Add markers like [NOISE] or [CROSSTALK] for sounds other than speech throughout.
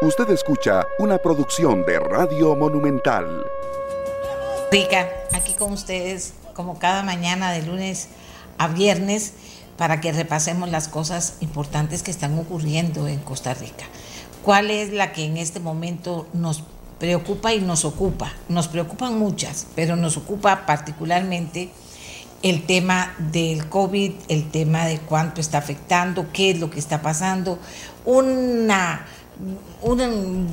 Usted escucha una producción de Radio Monumental. Rica, aquí con ustedes como cada mañana de lunes a viernes para que repasemos las cosas importantes que están ocurriendo en Costa Rica. ¿Cuál es la que en este momento nos preocupa y nos ocupa? Nos preocupan muchas, pero nos ocupa particularmente el tema del COVID, el tema de cuánto está afectando, qué es lo que está pasando, una un,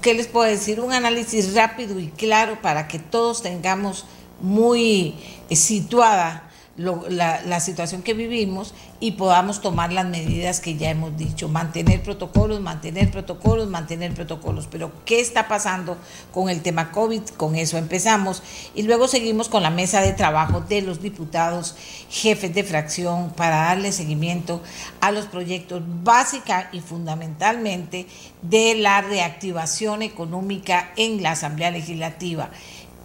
¿qué les puedo decir? Un análisis rápido y claro para que todos tengamos muy situada la, situación que vivimos y podamos tomar las medidas que ya hemos dicho, mantener protocolos, mantener protocolos, mantener protocolos. Pero ¿qué está pasando con el tema COVID? Con eso empezamos y luego seguimos con la mesa de trabajo de los diputados, jefes de fracción, para darle seguimiento a los proyectos básica y fundamentalmente de la reactivación económica en la Asamblea Legislativa.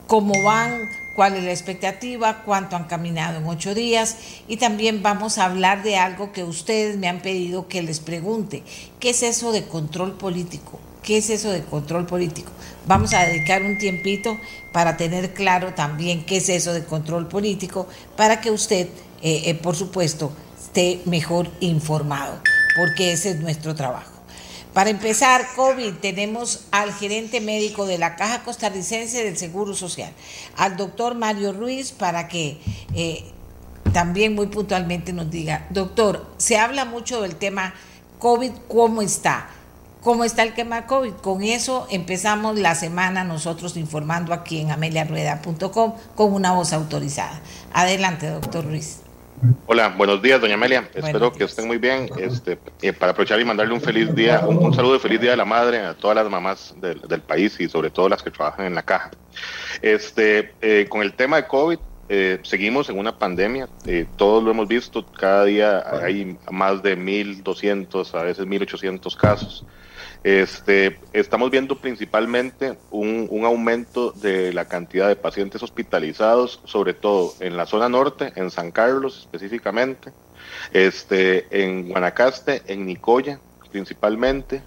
Cómo van cuál es la expectativa, cuánto han caminado en ocho días y también vamos a hablar de algo que ustedes me han pedido que les pregunte. ¿Qué es eso de control político? ¿Qué es eso de control político? Vamos a dedicar un tiempito para tener claro también qué es eso de control político para que usted, eh, eh, por supuesto, esté mejor informado, porque ese es nuestro trabajo. Para empezar, COVID, tenemos al gerente médico de la Caja Costarricense del Seguro Social, al doctor Mario Ruiz, para que eh, también muy puntualmente nos diga, doctor, se habla mucho del tema COVID, ¿cómo está? ¿Cómo está el tema COVID? Con eso empezamos la semana nosotros informando aquí en ameliarueda.com con una voz autorizada. Adelante, doctor Ruiz. Hola, buenos días, doña Amelia. Espero que estén muy bien. Este, eh, para aprovechar y mandarle un feliz día, un, saludo de feliz día de la madre a todas las mamás del, país y sobre todo las que trabajan en la caja. Este, eh, con el tema de COVID, eh, seguimos en una pandemia. todos lo hemos visto. Cada día hay más de 1.200, a veces 1.800 casos. Este, estamos viendo principalmente un, aumento de la cantidad de pacientes hospitalizados, sobre todo en la zona norte, en San Carlos específicamente, este, en Guanacaste, en Nicoya principalmente,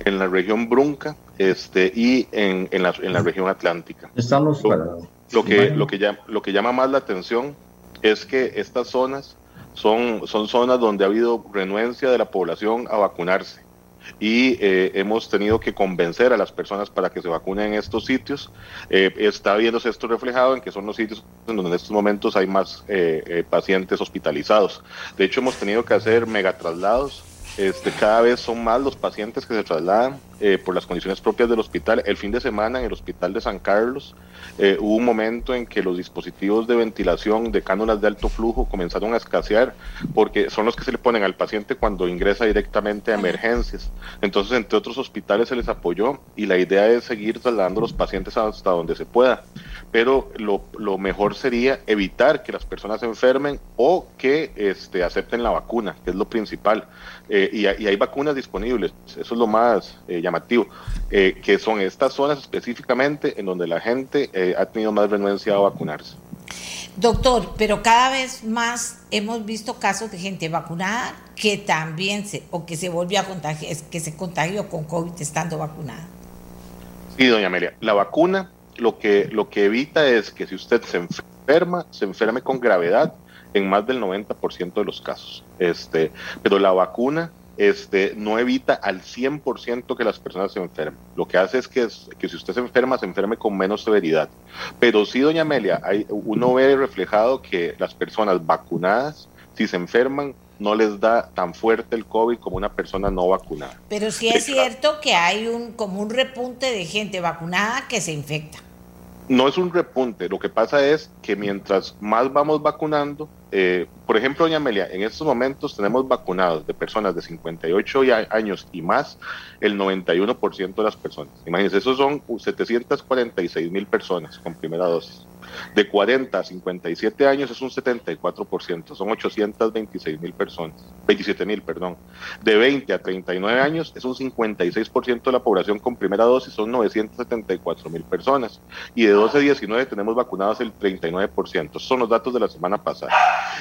en la región Brunca este, y en, en, la, en la región atlántica. Estamos lo, lo que, lo, que llama, lo que llama más la atención es que estas zonas son, son zonas donde ha habido renuencia de la población a vacunarse y eh, hemos tenido que convencer a las personas para que se vacunen en estos sitios. Eh, está viéndose esto reflejado en que son los sitios en donde en estos momentos hay más eh, pacientes hospitalizados. De hecho, hemos tenido que hacer megatraslados. Este, cada vez son más los pacientes que se trasladan por las condiciones propias del hospital. El fin de semana en el hospital de San Carlos eh, hubo un momento en que los dispositivos de ventilación de cánulas de alto flujo comenzaron a escasear porque son los que se le ponen al paciente cuando ingresa directamente a emergencias. Entonces, entre otros hospitales se les apoyó y la idea es seguir trasladando a los pacientes hasta donde se pueda. Pero lo, lo mejor sería evitar que las personas se enfermen o que este, acepten la vacuna, que es lo principal. Eh, y, hay vacunas disponibles, eso es lo más eh, llamativo, que son estas zonas específicamente en donde la gente ha tenido más renuencia a vacunarse. Doctor, pero cada vez más hemos visto casos de gente vacunada que también se, o que se volvió a contagiar, que se contagió con COVID estando vacunada. Sí, doña Amelia, la vacuna lo que, lo que evita es que si usted se enferma, se enferme con gravedad en más del 90% de los casos. Este, pero la vacuna este, no evita al 100% que las personas se enfermen. Lo que hace es que, que si usted se enferma, se enferme con menos severidad. Pero sí, doña Amelia, hay, uno ve reflejado que las personas vacunadas, si se enferman, no les da tan fuerte el COVID como una persona no vacunada. Pero sí es cierto que hay un como un repunte de gente vacunada que se infecta. No es un repunte, lo que pasa es que mientras más vamos vacunando, eh, por ejemplo, doña Amelia, en estos momentos tenemos vacunados de personas de 58 años y más el 91% de las personas. Imagínense, esos son 746 mil personas con primera dosis. De 40 a 57 años es un 74%, son 826 mil personas, 27 mil, perdón. De 20 a 39 años es un 56% de la población con primera dosis, son 974 mil personas. Y de 12 a 19 tenemos vacunados el 39%, son los datos de la semana pasada.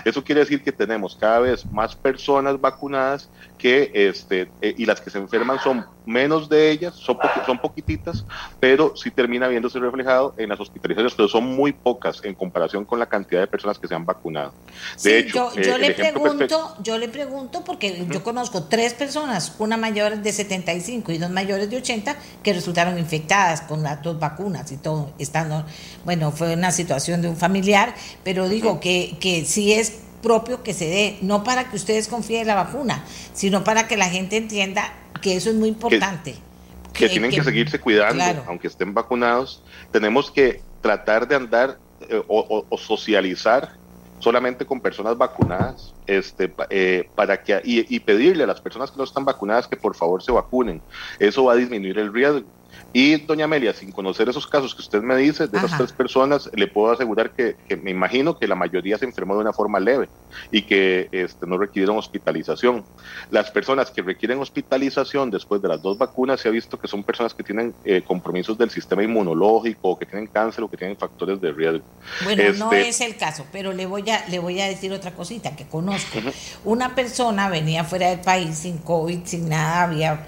Eso quiere decir que tenemos cada vez más personas vacunadas que este, eh, y las que se enferman son menos de ellas, son, son poquititas, pero sí termina viéndose reflejado en las hospitalizaciones, pero son muy pocas en comparación con la cantidad de personas que se han vacunado. De hecho, yo, eh, le pregunto, yo le pregunto porque yo conozco tres personas, una mayor de 75 y dos mayores de 80, que resultaron infectadas con las dos vacunas y todo, estando, bueno, fue una situación de un familiar, pero digo que, que sí es propio que se dé, no para que ustedes confíen en la vacuna, sino para que la gente entienda que eso es muy importante. Que, tienen que, seguirse cuidando, aunque estén vacunados. Tenemos que tratar de andar eh, o, socializar solamente con personas vacunadas, este, eh, para que y, y, pedirle a las personas que no están vacunadas que por favor se vacunen. Eso va a disminuir el riesgo. Y doña Amelia, sin conocer esos casos que usted me dice, de esas tres personas, le puedo asegurar que, me imagino que la mayoría se enfermó de una forma leve y que este, no requirieron hospitalización. Las personas que requieren hospitalización después de las dos vacunas se ha visto que son personas que tienen eh, compromisos del sistema inmunológico, que tienen cáncer o que tienen factores de riesgo. Bueno, no este es el caso, pero le voy a, le voy a decir otra cosita que conozco. Una persona venía fuera del país sin COVID, sin nada, había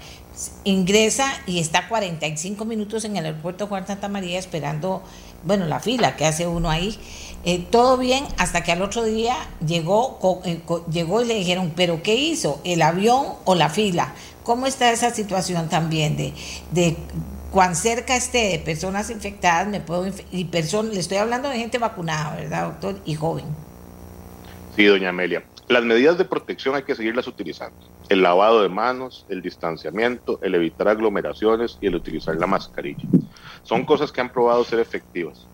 ingresa y está 45 minutos en el aeropuerto Juan Santa María esperando, bueno, la fila que hace uno ahí. Eh, todo bien hasta que al otro día llegó, eh, llegó y le dijeron, pero ¿qué hizo? ¿El avión o la fila? ¿Cómo está esa situación también de, de cuán cerca esté de personas infectadas, me puedo y personas, le estoy hablando de gente vacunada, ¿verdad, doctor? Y joven. Sí, doña Amelia. Las medidas de protección hay que seguirlas utilizando. El lavado de manos, el distanciamiento, el evitar aglomeraciones y el utilizar la mascarilla. Son cosas que han probado ser efectivas.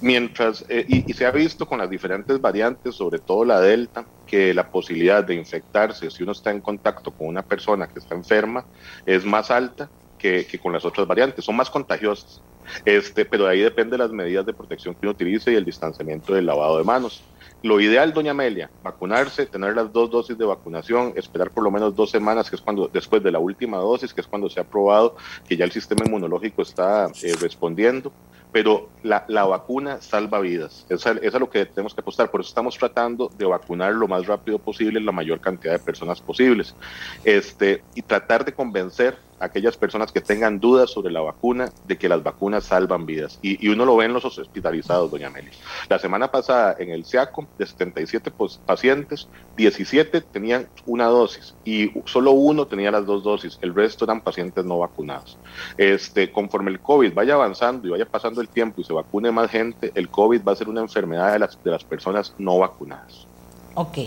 Mientras, eh, y, se ha visto con las diferentes variantes, sobre todo la Delta, que la posibilidad de infectarse si uno está en contacto con una persona que está enferma es más alta que, que, con las otras variantes, son más contagiosas. Este, pero ahí depende de las medidas de protección que uno utilice y el distanciamiento del lavado de manos. Lo ideal, doña Amelia, vacunarse, tener las dos dosis de vacunación, esperar por lo menos dos semanas, que es cuando, después de la última dosis, que es cuando se ha probado que ya el sistema inmunológico está eh, respondiendo pero la, la, vacuna salva vidas. Eso, es lo que tenemos que apostar. Por eso estamos tratando de vacunar lo más rápido posible la mayor cantidad de personas posibles. Este, y tratar de convencer a aquellas personas que tengan dudas sobre la vacuna de que las vacunas salvan vidas. Y, y uno lo ve en los hospitalizados, doña Amelia. La semana pasada en el SEACO, de 77 pacientes, 17 tenían una dosis y solo uno tenía las dos dosis. El resto eran pacientes no vacunados. Este, conforme el COVID vaya avanzando y vaya pasando el tiempo y se vacune más gente, el COVID va a ser una enfermedad de las, de las personas no vacunadas. Ok.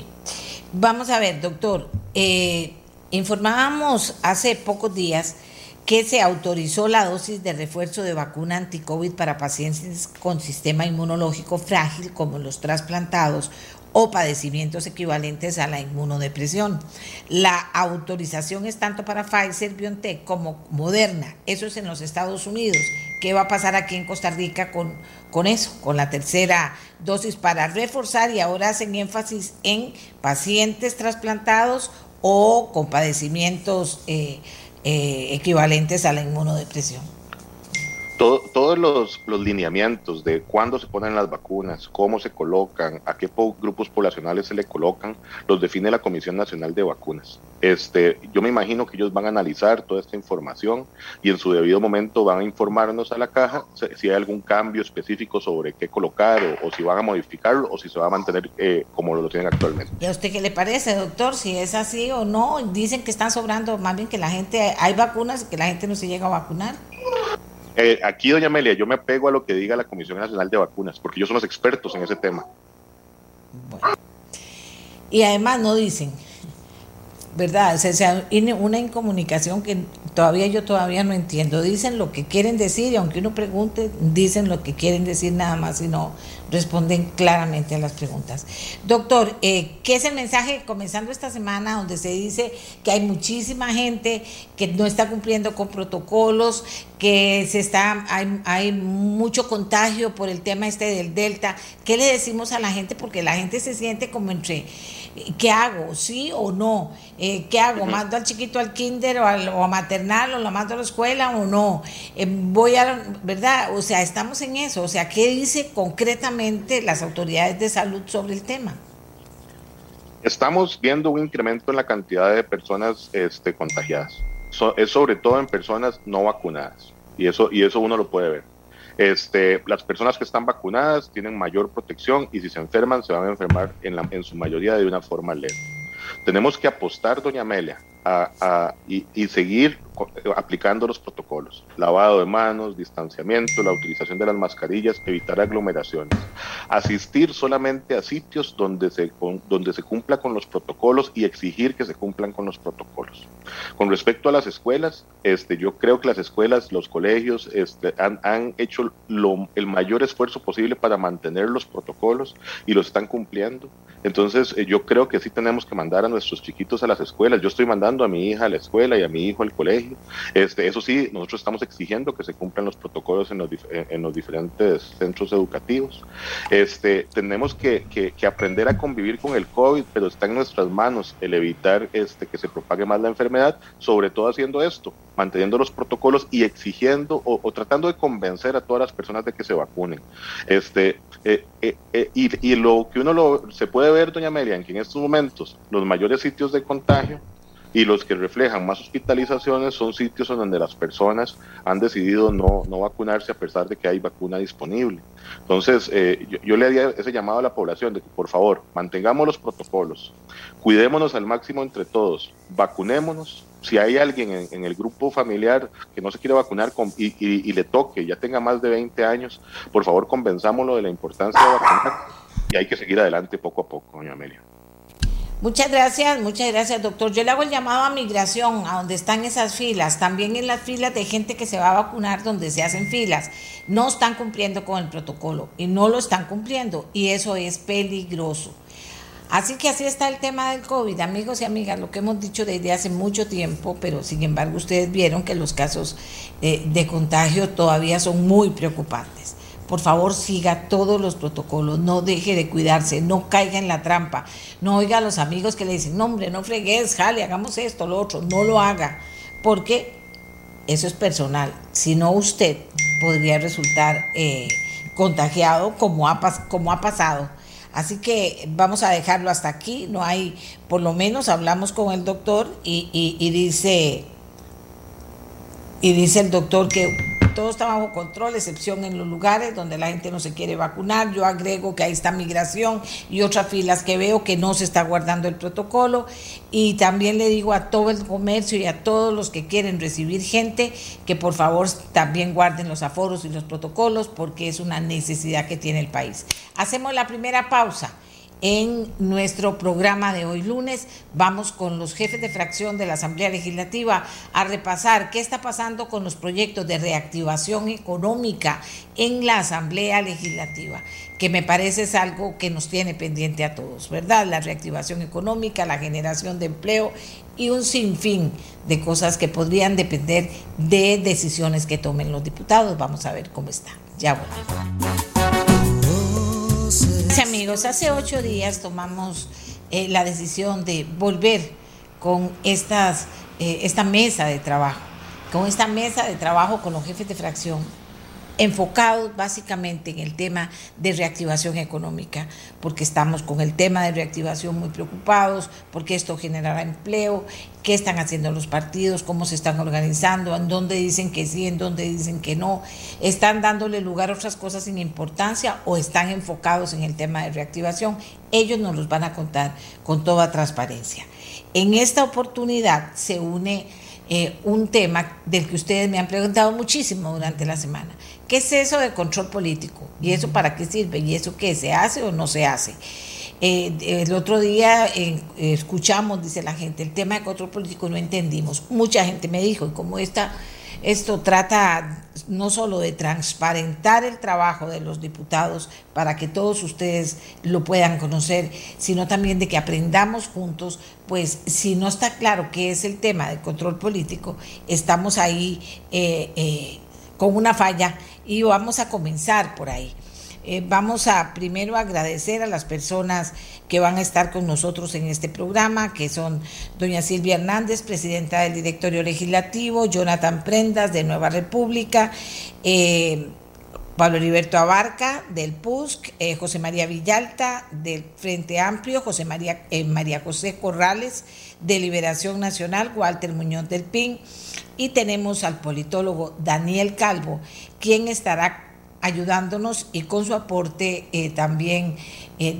Vamos a ver, doctor. Eh, informábamos hace pocos días que se autorizó la dosis de refuerzo de vacuna anti-COVID para pacientes con sistema inmunológico frágil como los trasplantados o padecimientos equivalentes a la inmunodepresión. La autorización es tanto para Pfizer, BioNTech como Moderna. Eso es en los Estados Unidos. ¿Qué va a pasar aquí en Costa Rica con, con eso, con la tercera dosis para reforzar y ahora hacen énfasis en pacientes trasplantados o con padecimientos eh, eh, equivalentes a la inmunodepresión? Todos los, lineamientos de cuándo se ponen las vacunas, cómo se colocan, a qué grupos poblacionales se le colocan, los define la Comisión Nacional de Vacunas. Este, yo me imagino que ellos van a analizar toda esta información y en su debido momento van a informarnos a la caja si hay algún cambio específico sobre qué colocar o, si van a modificarlo o si se va a mantener eh, como lo tienen actualmente. ¿Y a usted qué le parece, doctor? Si es así o no, dicen que están sobrando, más bien que la gente, hay vacunas y que la gente no se llega a vacunar. Eh, aquí, doña Amelia, yo me apego a lo que diga la Comisión Nacional de Vacunas, porque ellos son los expertos en ese tema. Y además no dicen, ¿verdad? O sea, una incomunicación que todavía yo todavía no entiendo. Dicen lo que quieren decir y aunque uno pregunte, dicen lo que quieren decir nada más y no responden claramente a las preguntas. Doctor, eh, ¿qué es el mensaje comenzando esta semana donde se dice que hay muchísima gente que no está cumpliendo con protocolos, que se está hay, hay mucho contagio por el tema este del Delta? ¿Qué le decimos a la gente? Porque la gente se siente como entre ¿qué hago? ¿Sí o no? Eh, ¿Qué hago? ¿Mando al chiquito al kinder o, a maternal o lo mando a la escuela o no? Eh, voy a, ¿verdad? O sea, estamos en eso. O sea, ¿qué dice concretamente las autoridades de salud sobre el tema? Estamos viendo un incremento en la cantidad de personas este, contagiadas. es sobre todo en personas no vacunadas. Y eso, y eso uno lo puede ver. Este, las personas que están vacunadas tienen mayor protección y si se enferman se van a enfermar en, la, en su mayoría de una forma leve. Tenemos que apostar, doña Amelia, a, y, seguir aplicando los protocolos. Lavado de manos, distanciamiento, la utilización de las mascarillas, evitar aglomeraciones. Asistir solamente a sitios donde se, donde se cumpla con los protocolos y exigir que se cumplan con los protocolos. Con respecto a las escuelas, este, yo creo que las escuelas, los colegios este, han, han hecho lo, el mayor esfuerzo posible para mantener los protocolos y lo están cumpliendo. Entonces, eh, yo creo que sí tenemos que mandar a nuestros chiquitos a las escuelas. Yo estoy mandando a mi hija a la escuela y a mi hijo al colegio. Este, eso sí, nosotros estamos exigiendo que se cumplan los protocolos en los, eh, en los diferentes centros educativos. Este, tenemos que, que, aprender a convivir con el COVID, pero está en nuestras manos el evitar este, que se propague más la enfermedad, sobre todo haciendo esto, manteniendo los protocolos y exigiendo o, tratando de convencer a todas las personas de que se vacunen. Este, eh, eh, y, y, lo que uno lo, se puede ver, doña Amelia, en que en estos momentos los mayores sitios de contagio y los que reflejan más hospitalizaciones son sitios en donde las personas han decidido no, no vacunarse a pesar de que hay vacuna disponible. Entonces, eh, yo, le haría ese llamado a la población de que por favor mantengamos los protocolos, cuidémonos al máximo entre todos, vacunémonos. Si hay alguien en, el grupo familiar que no se quiere vacunar y, y, le toque, ya tenga más de 20 años, por favor convenzámoslo de la importancia de vacunar y hay que seguir adelante poco a poco, doña Amelia. Muchas gracias, muchas gracias, doctor. Yo le hago el llamado a migración, a donde están esas filas, también en las filas de gente que se va a vacunar, donde se hacen filas. No están cumpliendo con el protocolo y no lo están cumpliendo y eso es peligroso. Así que así está el tema del COVID, amigos y amigas, lo que hemos dicho desde hace mucho tiempo, pero sin embargo ustedes vieron que los casos eh, de contagio todavía son muy preocupantes por favor siga todos los protocolos, no deje de cuidarse, no caiga en la trampa, no oiga a los amigos que le dicen, no hombre, no fregues, jale, hagamos esto, lo otro, no lo haga, porque eso es personal, si no usted podría resultar eh, contagiado como ha, como ha pasado. Así que vamos a dejarlo hasta aquí, no hay, por lo menos hablamos con el doctor y, y dice, y dice el doctor que todo está bajo control, excepción en los lugares donde la gente no se quiere vacunar. Yo agrego que ahí está migración y otras filas que veo que no se está guardando el protocolo. Y también le digo a todo el comercio y a todos los que quieren recibir gente que por favor también guarden los aforos y los protocolos porque es una necesidad que tiene el país. Hacemos la primera pausa. En nuestro programa de hoy lunes vamos con los jefes de fracción de la Asamblea Legislativa a repasar qué está pasando con los proyectos de reactivación económica en la Asamblea Legislativa, que me parece es algo que nos tiene pendiente a todos, ¿verdad? La reactivación económica, la generación de empleo y un sinfín de cosas que podrían depender de decisiones que tomen los diputados. Vamos a ver cómo está. Ya volvemos amigos, hace ocho días tomamos eh, la decisión de volver con eh, esta mesa de trabajo, con esta mesa de trabajo con los jefes de fracción enfocados básicamente en el tema de reactivación económica, porque estamos con el tema de reactivación muy preocupados, porque esto generará empleo, qué están haciendo los partidos, cómo se están organizando, en dónde dicen que sí, en dónde dicen que no, están dándole lugar a otras cosas sin importancia o están enfocados en el tema de reactivación. Ellos nos los van a contar con toda transparencia. En esta oportunidad se une eh, un tema del que ustedes me han preguntado muchísimo durante la semana ¿Qué es eso de control político? ¿Y eso para qué sirve? ¿Y eso qué? ¿Se hace o no se hace? Eh, el otro día eh, escuchamos, dice la gente, el tema de control político no entendimos. Mucha gente me dijo, y como esta, esto trata no solo de transparentar el trabajo de los diputados para que todos ustedes lo puedan conocer, sino también de que aprendamos juntos, pues si no está claro qué es el tema de control político, estamos ahí eh, con una falla y vamos a comenzar por ahí. Eh, vamos a primero agradecer a las personas que van a estar con nosotros en este programa, que son doña Silvia Hernández, presidenta del directorio legislativo, Jonathan Prendas de Nueva República, eh, Pablo Heriberto Abarca del PUSC, eh, José María Villalta del Frente Amplio, José María, eh, María José Corrales de Liberación Nacional, Walter Muñoz del PIN y tenemos al politólogo Daniel Calvo, quien estará ayudándonos y con su aporte eh, también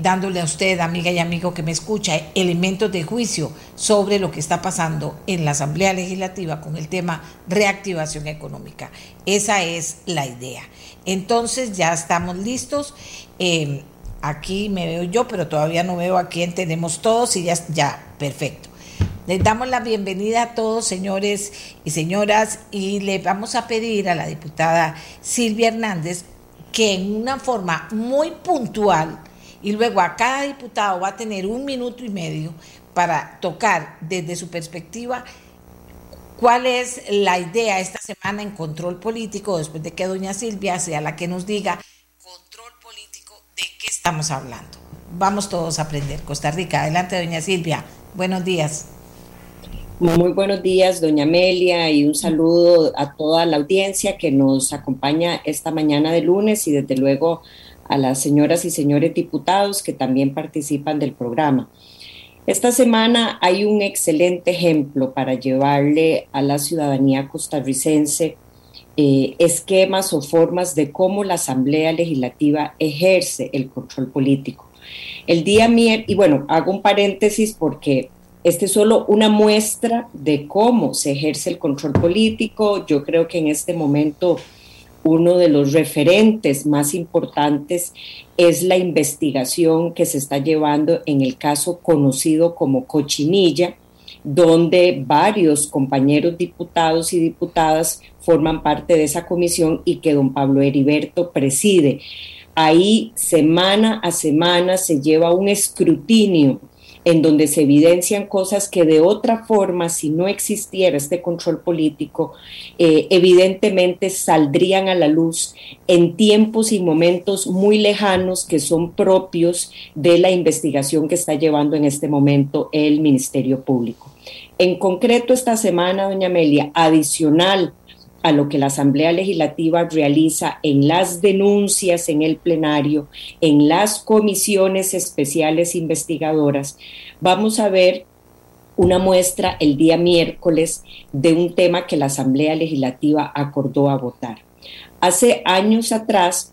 dándole a usted, amiga y amigo que me escucha, elementos de juicio sobre lo que está pasando en la Asamblea Legislativa con el tema reactivación económica. Esa es la idea. Entonces ya estamos listos. Em, aquí me veo yo, pero todavía no veo a quién tenemos todos y ya, ya, perfecto. Les damos la bienvenida a todos, señores y señoras, y le vamos a pedir a la diputada Silvia Hernández que en una forma muy puntual, y luego a cada diputado va a tener un minuto y medio para tocar desde su perspectiva cuál es la idea esta semana en control político, después de que doña Silvia sea la que nos diga control político de qué estamos hablando. Vamos todos a aprender. Costa Rica, adelante doña Silvia. Buenos días. Muy buenos días, doña Amelia, y un saludo a toda la audiencia que nos acompaña esta mañana de lunes y desde luego a las señoras y señores diputados que también participan del programa. Esta semana hay un excelente ejemplo para llevarle a la ciudadanía costarricense eh, esquemas o formas de cómo la Asamblea Legislativa ejerce el control político. El día miércoles, y bueno, hago un paréntesis porque este es solo una muestra de cómo se ejerce el control político. Yo creo que en este momento uno de los referentes más importantes es la investigación que se está llevando en el caso conocido como Cochinilla, donde varios compañeros diputados y diputadas forman parte de esa comisión y que don Pablo Heriberto preside. Ahí semana a semana se lleva un escrutinio en donde se evidencian cosas que de otra forma, si no existiera este control político, eh, evidentemente saldrían a la luz en tiempos y momentos muy lejanos que son propios de la investigación que está llevando en este momento el Ministerio Público. En concreto, esta semana, doña Amelia, adicional a lo que la Asamblea Legislativa realiza en las denuncias en el plenario, en las comisiones especiales investigadoras, vamos a ver una muestra el día miércoles de un tema que la Asamblea Legislativa acordó a votar. Hace años atrás,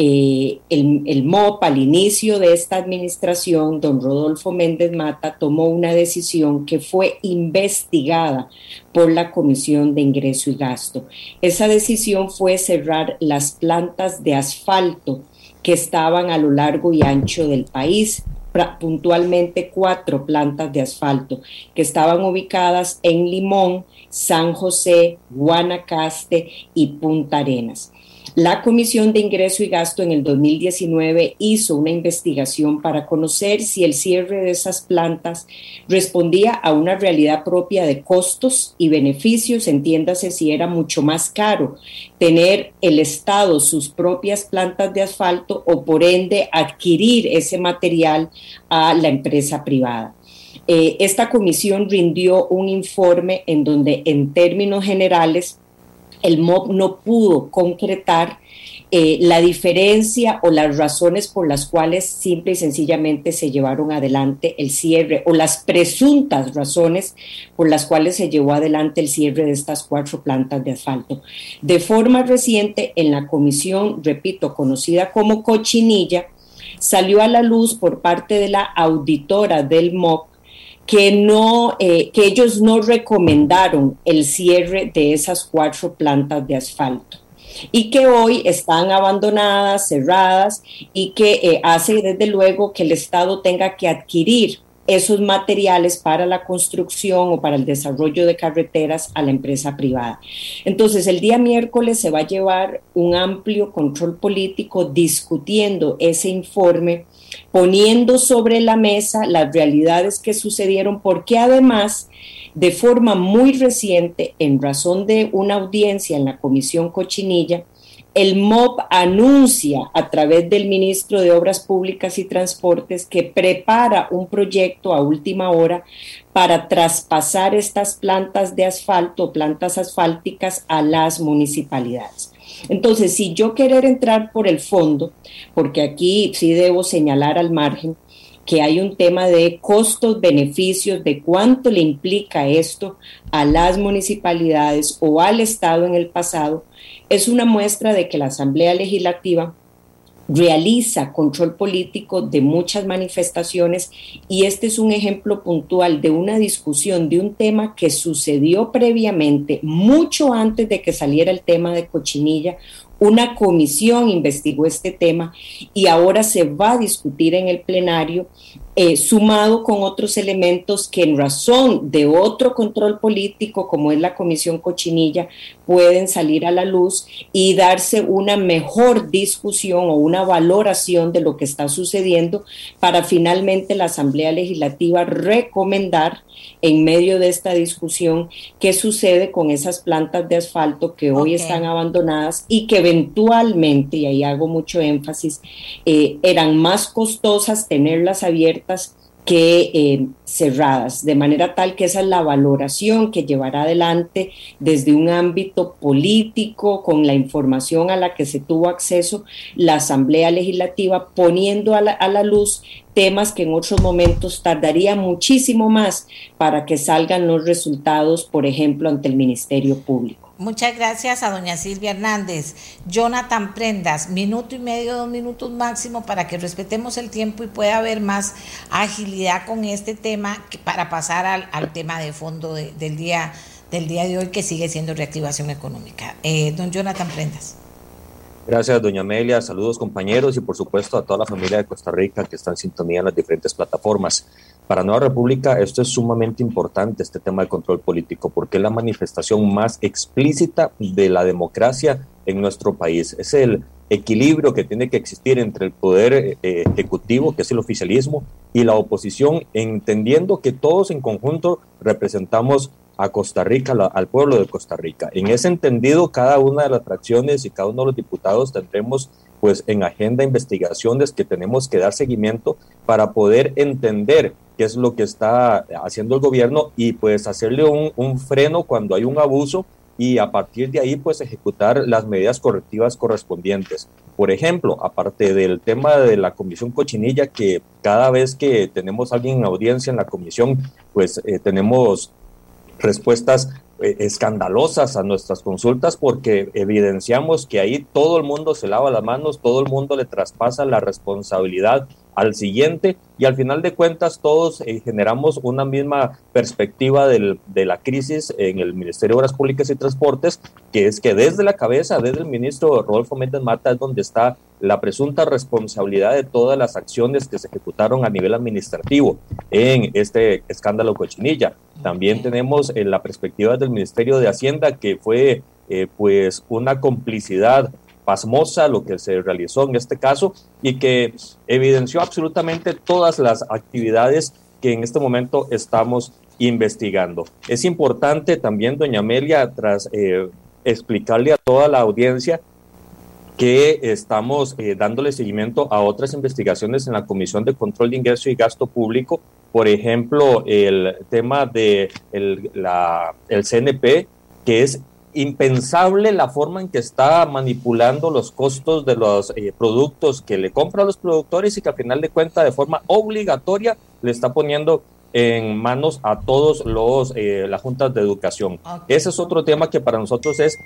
eh, el, el, MOP, al inicio de esta administración, don Rodolfo Méndez Mata tomó una decisión que fue investigada por la Comisión de Ingreso y Gasto. Esa decisión fue cerrar las plantas de asfalto que estaban a lo largo y ancho del país, puntualmente cuatro plantas de asfalto que estaban ubicadas en Limón, San José, Guanacaste y Punta Arenas. La Comisión de Ingreso y Gasto en el 2019 hizo una investigación para conocer si el cierre de esas plantas respondía a una realidad propia de costos y beneficios, entiéndase si era mucho más caro tener el Estado sus propias plantas de asfalto o por ende adquirir ese material a la empresa privada. Eh, esta comisión rindió un informe en donde en términos generales el MOB no pudo concretar eh, la diferencia o las razones por las cuales simple y sencillamente se llevaron adelante el cierre o las presuntas razones por las cuales se llevó adelante el cierre de estas cuatro plantas de asfalto. De forma reciente, en la comisión, repito, conocida como Cochinilla, salió a la luz por parte de la auditora del MOB que, no, eh, que ellos no recomendaron el cierre de esas cuatro plantas de asfalto y que hoy están abandonadas, cerradas y que eh, hace desde luego que el Estado tenga que adquirir esos materiales para la construcción o para el desarrollo de carreteras a la empresa privada. Entonces, el día miércoles se va a llevar un amplio control político discutiendo ese informe poniendo sobre la mesa las realidades que sucedieron, porque además, de forma muy reciente, en razón de una audiencia en la Comisión Cochinilla, el MOB anuncia a través del ministro de Obras Públicas y Transportes que prepara un proyecto a última hora para traspasar estas plantas de asfalto, plantas asfálticas a las municipalidades. Entonces, si yo querer entrar por el fondo, porque aquí sí debo señalar al margen, que hay un tema de costos, beneficios, de cuánto le implica esto a las municipalidades o al Estado en el pasado, es una muestra de que la Asamblea Legislativa realiza control político de muchas manifestaciones y este es un ejemplo puntual de una discusión de un tema que sucedió previamente, mucho antes de que saliera el tema de cochinilla, una comisión investigó este tema y ahora se va a discutir en el plenario, eh, sumado con otros elementos que en razón de otro control político, como es la comisión cochinilla, pueden salir a la luz y darse una mejor discusión o una valoración de lo que está sucediendo para finalmente la Asamblea Legislativa recomendar en medio de esta discusión qué sucede con esas plantas de asfalto que hoy están abandonadas y que eventualmente, y ahí hago mucho énfasis, eh, eran más costosas tenerlas abiertas que eh, cerradas, de manera tal que esa es la valoración que llevará adelante desde un ámbito político, con la información a la que se tuvo acceso la Asamblea Legislativa, poniendo a la, a la luz temas que en otros momentos tardaría muchísimo más para que salgan los resultados, por ejemplo, ante el Ministerio Público. Muchas gracias a doña Silvia Hernández. Jonathan Prendas, minuto y medio, dos minutos máximo para que respetemos el tiempo y pueda haber más agilidad con este tema para pasar al, tema de fondo del, día, del día de hoy que sigue siendo reactivación económica. Eh, don Jonathan Prendas. Gracias, doña Amelia. Saludos, compañeros, y por supuesto a toda la familia de Costa Rica que está en sintonía en las diferentes plataformas. Para Nueva República esto es sumamente importante, este tema de control político, porque es la manifestación más explícita de la democracia en nuestro país. Es el equilibrio que tiene que existir entre el poder eh, ejecutivo, que es el oficialismo, y la oposición, entendiendo que todos en conjunto representamos a Costa Rica, al pueblo de Costa Rica. En ese entendido, cada una de las fracciones y cada uno de los diputados tendremos pues en agenda investigaciones que tenemos que dar seguimiento para poder entender qué es lo que está haciendo el gobierno y pues hacerle un, freno cuando hay un abuso y a partir de ahí pues ejecutar las medidas correctivas correspondientes. Por ejemplo, aparte del tema de la comisión cochinilla, que cada vez que tenemos alguien en audiencia en la comisión, pues eh, tenemos respuestas escandalosas a nuestras consultas porque evidenciamos que ahí todo el mundo se lava las manos, todo el mundo le traspasa la responsabilidad al siguiente y al final de cuentas todos eh, generamos una misma perspectiva del, de la crisis en el Ministerio de Obras Públicas y Transportes, que es que desde la cabeza, desde el ministro Rodolfo Méndez Mata, es donde está la presunta responsabilidad de todas las acciones que se ejecutaron a nivel administrativo en este escándalo cochinilla. También tenemos en la perspectiva del Ministerio de Hacienda que fue eh, pues una complicidad pasmosa lo que se realizó en este caso y que evidenció absolutamente todas las actividades que en este momento estamos investigando. Es importante también, doña Amelia, tras eh, explicarle a toda la audiencia que estamos eh, dándole seguimiento a otras investigaciones en la Comisión de Control de Ingreso y Gasto Público, por ejemplo, el tema de el CNP, que es impensable la forma en que está manipulando los costos de los eh, productos que le compra a los productores y que al final de cuentas de forma obligatoria le está poniendo en manos a todos los eh, las juntas de educación. Ese es otro tema que para nosotros es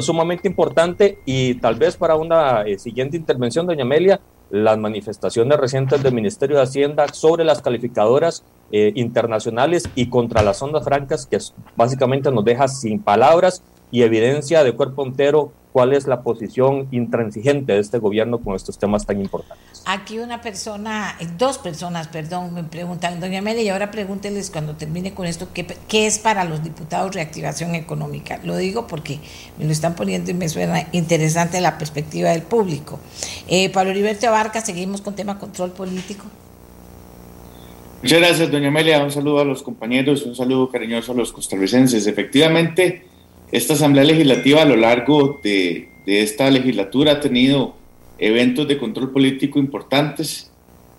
sumamente importante y tal vez para una eh, siguiente intervención, doña Amelia, las manifestaciones recientes del Ministerio de Hacienda sobre las calificadoras internacionales y contra las ondas francas que básicamente nos deja sin palabras y evidencia de cuerpo entero cuál es la posición intransigente de este gobierno con estos temas tan importantes. Aquí una persona, dos personas, perdón, me preguntan, doña Amelia, y ahora pregúnteles cuando termine con esto, ¿qué, ¿qué, es para los diputados reactivación económica? Lo digo porque me lo están poniendo y me suena interesante la perspectiva del público. Eh, Pablo Heriberto Abarca, seguimos con tema control político. Muchas gracias, doña Amelia. Un saludo a los compañeros, un saludo cariñoso a los costarricenses. Efectivamente, esta Asamblea Legislativa a lo largo de, esta legislatura ha tenido eventos de control político importantes.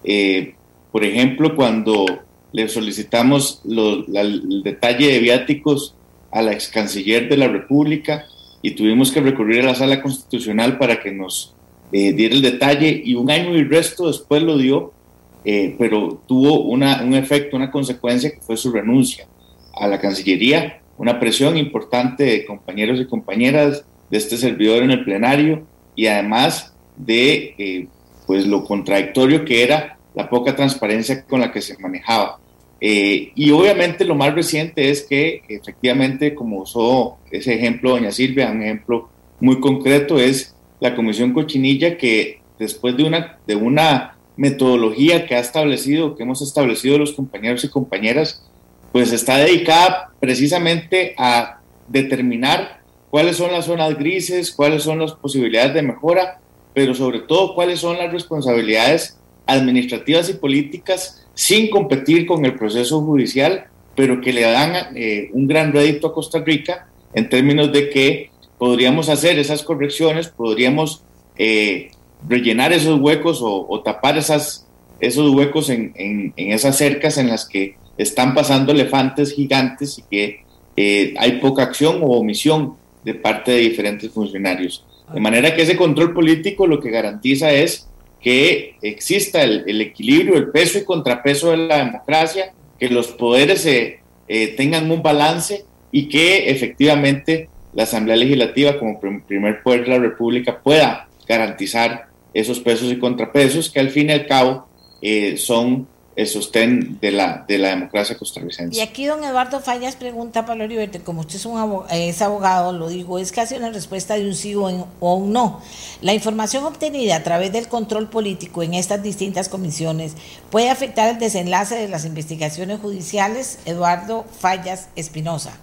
Eh, por ejemplo, cuando le solicitamos el detalle de viáticos a la ex canciller de la República, y tuvimos que recurrir a la sala constitucional para que nos eh, diera el detalle y un año y resto después lo dio, eh, pero tuvo una, un efecto, una consecuencia que fue su renuncia a la Cancillería, una presión importante de compañeros y compañeras de este servidor en el plenario y además de eh, pues lo contradictorio que era la poca transparencia con la que se manejaba. Eh, y obviamente lo más reciente es que efectivamente, como usó ese ejemplo doña Silvia, un ejemplo muy concreto es la Comisión Cochinilla que después de una, de una metodología que ha establecido, que hemos establecido los compañeros y compañeras, pues está dedicada precisamente a determinar cuáles son las zonas grises, cuáles son las posibilidades de mejora, pero sobre todo cuáles son las responsabilidades administrativas y políticas sin competir con el proceso judicial, pero que le dan eh, un gran rédito a Costa Rica en términos de que podríamos hacer esas correcciones, podríamos eh, rellenar esos huecos o, tapar esas, esos huecos en, en, esas cercas en las que están pasando elefantes gigantes y que eh, hay poca acción o omisión de parte de diferentes funcionarios. De manera que ese control político lo que garantiza es que exista el, equilibrio, el peso y contrapeso de la democracia, que los poderes eh, tengan un balance y que efectivamente la Asamblea Legislativa como primer poder de la República pueda garantizar esos pesos y contrapesos que al fin y al cabo eh, son el sostén de la, de la democracia costarricense. Y aquí don Eduardo Fallas pregunta, Pablo Oliver, como usted es, un abogado, es abogado, lo digo, es casi una respuesta de un sí o, o, un no. La información obtenida a través del control político en estas distintas comisiones puede afectar el desenlace de las investigaciones judiciales. Eduardo Fallas Espinosa.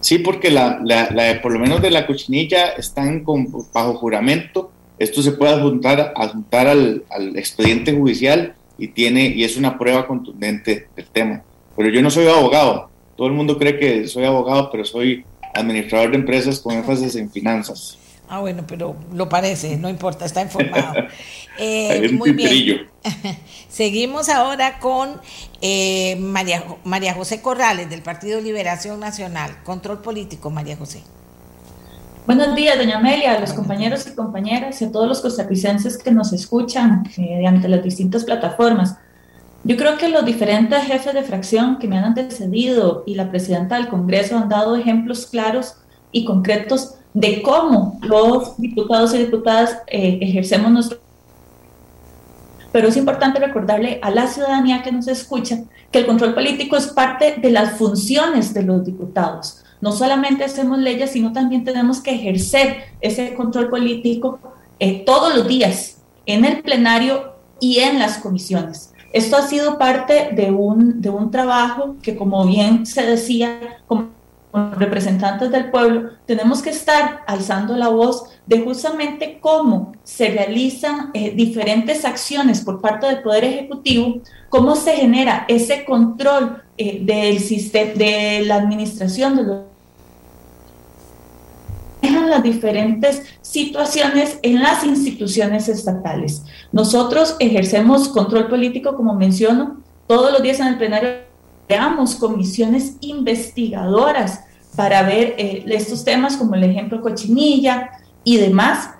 Sí, porque la, la, por lo menos de la cochinilla están con, bajo juramento. Esto se puede adjuntar, adjuntar al, al expediente judicial y tiene y es una prueba contundente del tema. Pero yo no soy abogado. Todo el mundo cree que soy abogado, pero soy administrador de empresas con énfasis en finanzas. Ah, bueno, pero lo parece, no importa, está informado. [LAUGHS] Eh, muy bien. [LAUGHS] Seguimos ahora con eh, María, María José Corrales del Partido Liberación Nacional. Control político, María José. Buenos días, doña Amelia, a los compañeros y compañeras y a todos los costarricenses que nos escuchan mediante las distintas plataformas. Yo creo que los diferentes jefes de fracción que me han antecedido y la presidenta del Congreso han dado ejemplos claros y concretos de cómo los diputados y diputadas eh, ejercemos nuestro... Pero es importante recordarle a la ciudadanía que nos escucha que el control político es parte de las funciones de los diputados. No solamente hacemos leyes, sino también tenemos que ejercer ese control político eh, todos los días en el plenario y en las comisiones. Esto ha sido parte de un, de un trabajo que, como bien se decía, como representantes del pueblo, tenemos que estar alzando la voz de justamente cómo se realizan eh, diferentes acciones por parte del Poder Ejecutivo, cómo se genera ese control eh, del sistema, de la administración de los las diferentes situaciones en las instituciones estatales. Nosotros ejercemos control político, como menciono, todos los días en el plenario creamos comisiones investigadoras para ver eh, estos temas como el ejemplo cochinilla y demás.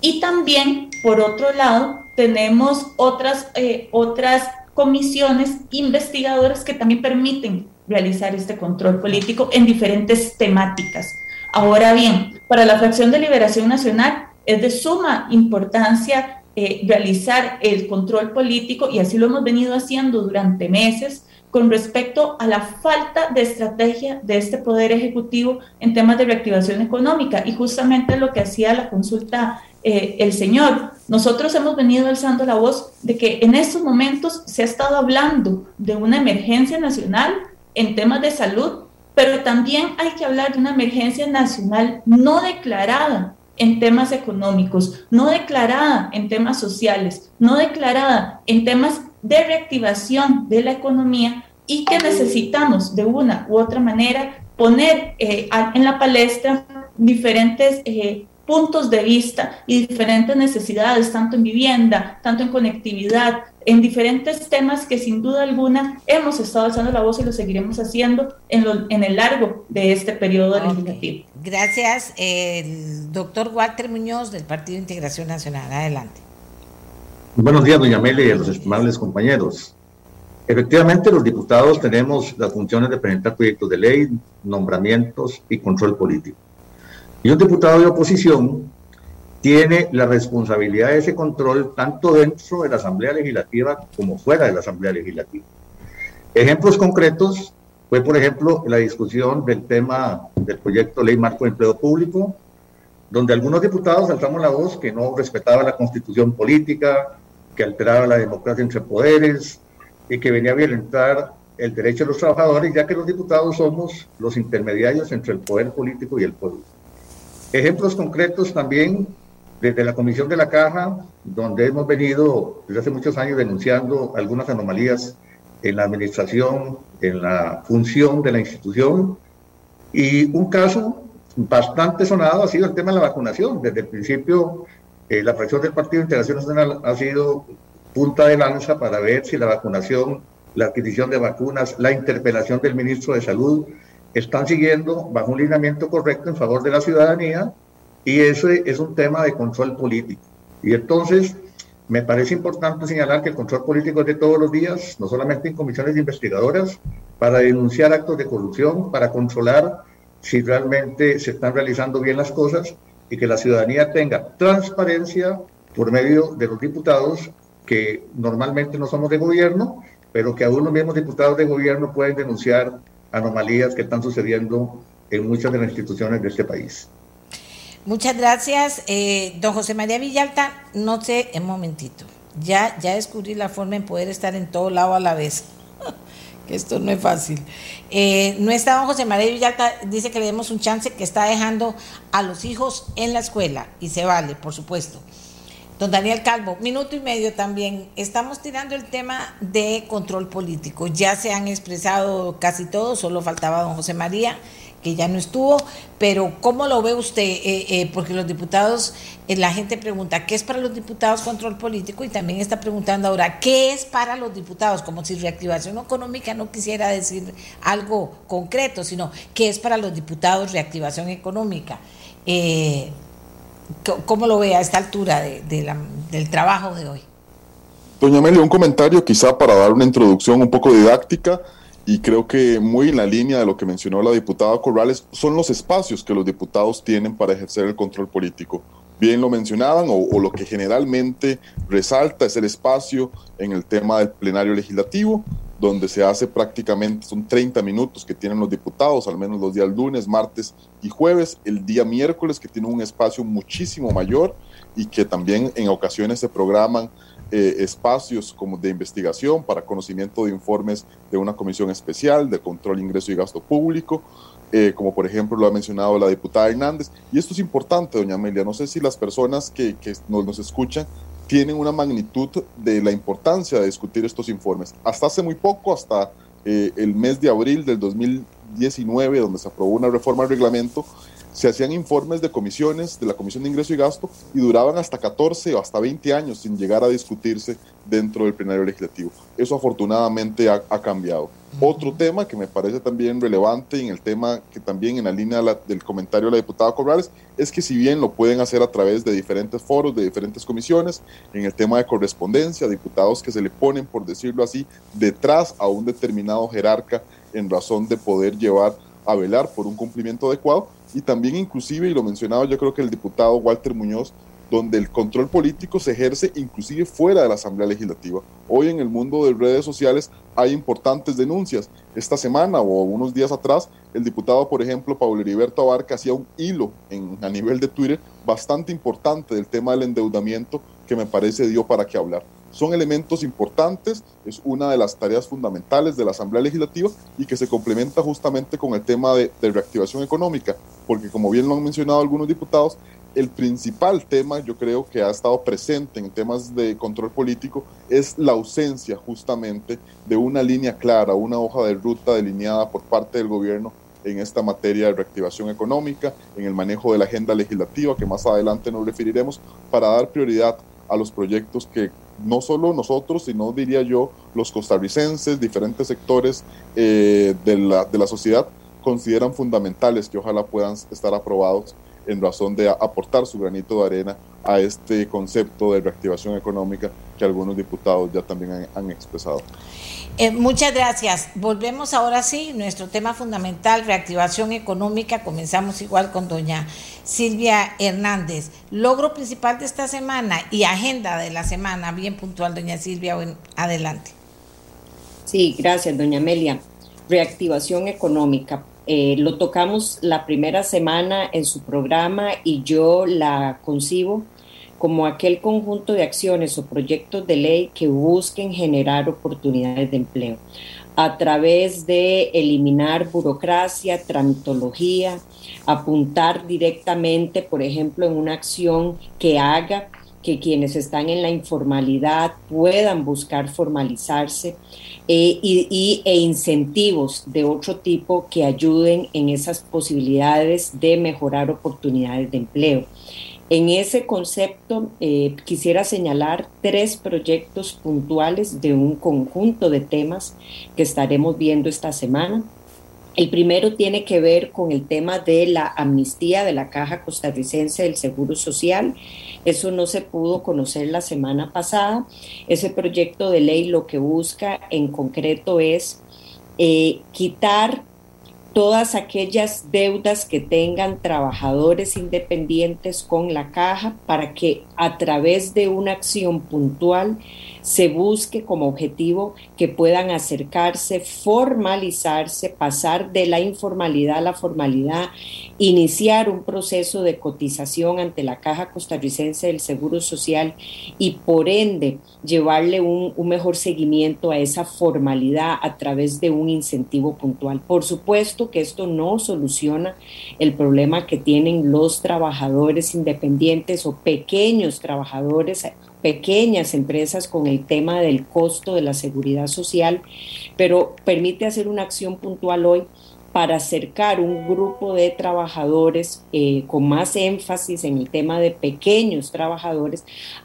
Y también, por otro lado, tenemos otras, eh, otras comisiones investigadoras que también permiten realizar este control político en diferentes temáticas. Ahora bien, para la fracción de Liberación Nacional es de suma importancia eh, realizar el control político y así lo hemos venido haciendo durante meses con respecto a la falta de estrategia de este Poder Ejecutivo en temas de reactivación económica. Y justamente lo que hacía la consulta eh, el señor, nosotros hemos venido alzando la voz de que en estos momentos se ha estado hablando de una emergencia nacional en temas de salud, pero también hay que hablar de una emergencia nacional no declarada en temas económicos, no declarada en temas sociales, no declarada en temas de reactivación de la economía y que necesitamos de una u otra manera poner eh, en la palestra diferentes eh, puntos de vista y diferentes necesidades, tanto en vivienda, tanto en conectividad, en diferentes temas que sin duda alguna hemos estado alzando la voz y lo seguiremos haciendo en, en el largo de este periodo legislativo. Gracias, el doctor Walter Muñoz del Partido Integración Nacional. Adelante. Buenos días, doña Meli y los estimables compañeros. Efectivamente, los diputados tenemos las funciones de presentar proyectos de ley, nombramientos y control político. Y un diputado de oposición tiene la responsabilidad de ese control tanto dentro de la Asamblea Legislativa como fuera de la Asamblea Legislativa. Ejemplos concretos fue, por ejemplo, la discusión del tema del proyecto Ley Marco de Empleo Público, donde algunos diputados alzamos la voz que no respetaba la constitución política, que alteraba la democracia entre poderes y que venía a violentar el derecho de los trabajadores, ya que los diputados somos los intermediarios entre el poder político y el pueblo. Ejemplos concretos también desde la Comisión de la Caja, donde hemos venido desde hace muchos años denunciando algunas anomalías en la administración, en la función de la institución. Y un caso bastante sonado ha sido el tema de la vacunación. Desde el principio, eh, la fracción del Partido de Integración Nacional ha sido punta de lanza para ver si la vacunación, la adquisición de vacunas, la interpelación del ministro de Salud están siguiendo bajo un lineamiento correcto en favor de la ciudadanía y ese es un tema de control político. Y entonces, me parece importante señalar que el control político es de todos los días, no solamente en comisiones investigadoras, para denunciar actos de corrupción, para controlar si realmente se están realizando bien las cosas y que la ciudadanía tenga transparencia por medio de los diputados que normalmente no somos de gobierno, pero que los mismos diputados de gobierno pueden denunciar anomalías que están sucediendo en muchas de las instituciones de este país. Muchas gracias, eh, don José María Villalta. No sé, un momentito. Ya, ya descubrí la forma en poder estar en todo lado a la vez. [LAUGHS] que esto no es fácil. Eh, no está don José María Villalta, dice que le demos un chance que está dejando a los hijos en la escuela y se vale, por supuesto. Don Daniel Calvo, minuto y medio también. Estamos tirando el tema de control político. Ya se han expresado casi todos, solo faltaba don José María que ya no estuvo, pero ¿cómo lo ve usted? Eh, eh, porque los diputados, eh, la gente pregunta, ¿qué es para los diputados control político? Y también está preguntando ahora, ¿qué es para los diputados? Como si reactivación económica no quisiera decir algo concreto, sino ¿qué es para los diputados reactivación económica? ¿Cómo lo ve a esta altura del trabajo de hoy? Doña Amelia, un comentario quizá para dar una introducción un poco didáctica y creo que muy en la línea de lo que mencionó la diputada Corrales, son los espacios que los diputados tienen para ejercer el control político. Bien lo mencionaban, o, lo que generalmente resalta es el espacio en el tema del plenario legislativo, donde se hace prácticamente, son 30 minutos que tienen los diputados, al menos los días lunes, martes y jueves, el día miércoles que tiene un espacio muchísimo mayor y que también en ocasiones se programan eh, espacios como de investigación para conocimiento de informes de una comisión especial de control, ingreso y gasto público, eh, como por ejemplo lo ha mencionado la diputada Hernández. Y esto es importante, doña Amelia, no sé si las personas que, nos, nos escuchan tienen una magnitud de la importancia de discutir estos informes. Hasta hace muy poco, hasta eh, el mes de abril del 2019, donde se aprobó una reforma al reglamento, se hacían informes de comisiones, de la Comisión de Ingreso y Gasto, y duraban hasta 14 o hasta 20 años sin llegar a discutirse dentro del plenario legislativo. Eso afortunadamente ha, cambiado. Otro tema que me parece también relevante en el tema que también en la línea del comentario de la diputada Corrales es que si bien lo pueden hacer a través de diferentes foros, de diferentes comisiones, en el tema de correspondencia, diputados que se le ponen, por decirlo así, detrás a un determinado jerarca en razón de poder llevar a velar por un cumplimiento adecuado, y también inclusive, y lo mencionaba yo creo que el diputado Walter Muñoz, donde el control político se ejerce inclusive fuera de la Asamblea Legislativa. Hoy en el mundo de redes sociales hay importantes denuncias. Esta semana o unos días atrás, el diputado, por ejemplo, Paulo Heriberto Abarca hacía un hilo en, a nivel de Twitter bastante importante del tema del endeudamiento que me parece dio para qué hablar son elementos importantes, es una de las tareas fundamentales de la Asamblea Legislativa y que se complementa justamente con el tema de, reactivación económica, porque como bien lo han mencionado algunos diputados, el principal tema, yo creo que ha estado presente en temas de control político, es la ausencia justamente de una línea clara, una hoja de ruta delineada por parte del gobierno en esta materia de reactivación económica, en el manejo de la agenda legislativa, que más adelante nos referiremos, para dar prioridad a los proyectos que no solo nosotros, sino diría yo, los costarricenses, diferentes sectores eh, de, la, de la sociedad consideran fundamentales que ojalá puedan estar aprobados en razón de aportar su granito de arena a este concepto de reactivación económica que algunos diputados ya también han, expresado. Eh, muchas gracias. Volvemos ahora sí, nuestro tema fundamental, reactivación económica. Comenzamos igual con doña Silvia Hernández. Logro principal de esta semana y agenda de la semana, bien puntual, doña Silvia, adelante. Sí, gracias, doña Amelia. Reactivación económica. Eh, lo tocamos la primera semana en su programa y yo la concibo como aquel conjunto de acciones o proyectos de ley que busquen generar oportunidades de empleo a través de eliminar burocracia, tramitología, apuntar directamente, por ejemplo, en una acción que haga que quienes están en la informalidad puedan buscar formalizarse eh, y, e incentivos de otro tipo que ayuden en esas posibilidades de mejorar oportunidades de empleo. En ese concepto eh, quisiera señalar tres proyectos puntuales de un conjunto de temas que estaremos viendo esta semana. El primero tiene que ver con el tema de la amnistía de la Caja Costarricense del Seguro Social. Eso no se pudo conocer la semana pasada. Ese proyecto de ley lo que busca en concreto es eh, quitar todas aquellas deudas que tengan trabajadores independientes con la caja para que a través de una acción puntual se busque como objetivo que puedan acercarse, formalizarse, pasar de la informalidad a la formalidad, iniciar un proceso de cotización ante la Caja Costarricense del Seguro Social y por ende llevarle un, mejor seguimiento a esa formalidad a través de un incentivo puntual. Por supuesto que esto no soluciona el problema que tienen los trabajadores independientes o pequeños trabajadores pequeñas empresas con el tema del costo de la seguridad social, pero permite hacer una acción puntual hoy para acercar un grupo de trabajadores eh, con más énfasis en el tema de pequeños trabajadores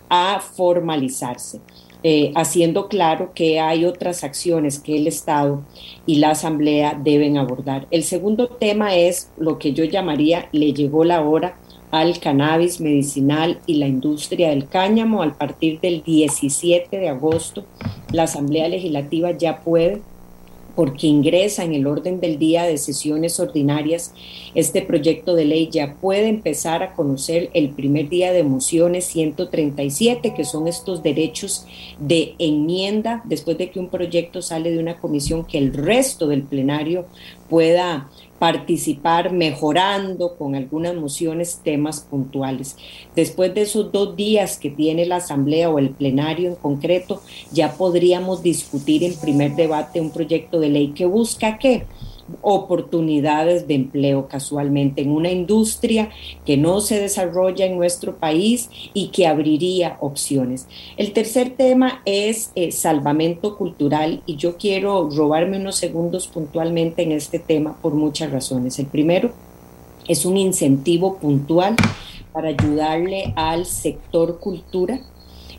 a formalizarse. Eh, haciendo claro que hay otras acciones que el Estado y la Asamblea deben abordar. El segundo tema es lo que yo llamaría le llegó la hora al cannabis medicinal y la industria del cáñamo. A partir del 17 de agosto, la Asamblea Legislativa ya puede porque ingresa en el orden del día de sesiones ordinarias, este proyecto de ley ya puede empezar a conocer el primer día de mociones 137, que son estos derechos de enmienda después de que un proyecto sale de una comisión que el resto del plenario pueda participar mejorando con algunas mociones temas puntuales. Después de esos dos días que tiene la Asamblea o el plenario en concreto, ya podríamos discutir en primer debate un proyecto de ley que busca qué? Oportunidades de empleo casualmente en una industria que no se desarrolla en nuestro país y que abriría opciones. El tercer tema es eh, salvamento cultural y yo quiero robarme unos segundos puntualmente en este tema por muchas razones. El primero es un incentivo puntual para ayudarle al sector cultura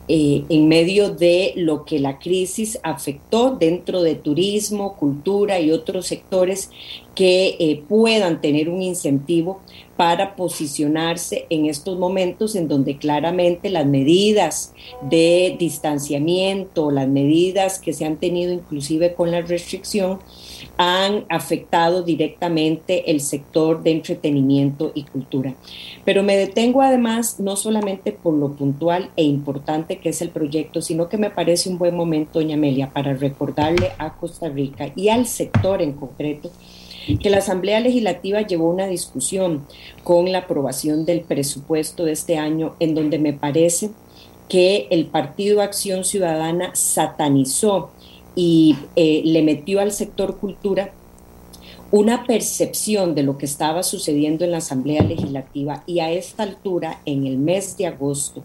eh, en medio de lo que la crisis afectó dentro de turismo, cultura y otros sectores que eh, puedan tener un incentivo para posicionarse en estos momentos en donde claramente las medidas de distanciamiento, las medidas que se han tenido inclusive con la restricción, han afectado directamente el sector de entretenimiento y cultura. Pero me detengo además no solamente por lo puntual e importante que es el proyecto, sino que me parece un buen momento, doña Amelia, para recordarle a Costa Rica y al sector en concreto que la Asamblea Legislativa llevó una discusión con la aprobación del presupuesto de este año en donde me parece que el Partido Acción Ciudadana satanizó y eh, le metió al sector cultura una percepción de lo que estaba sucediendo en la Asamblea Legislativa y a esta altura, en el mes de agosto,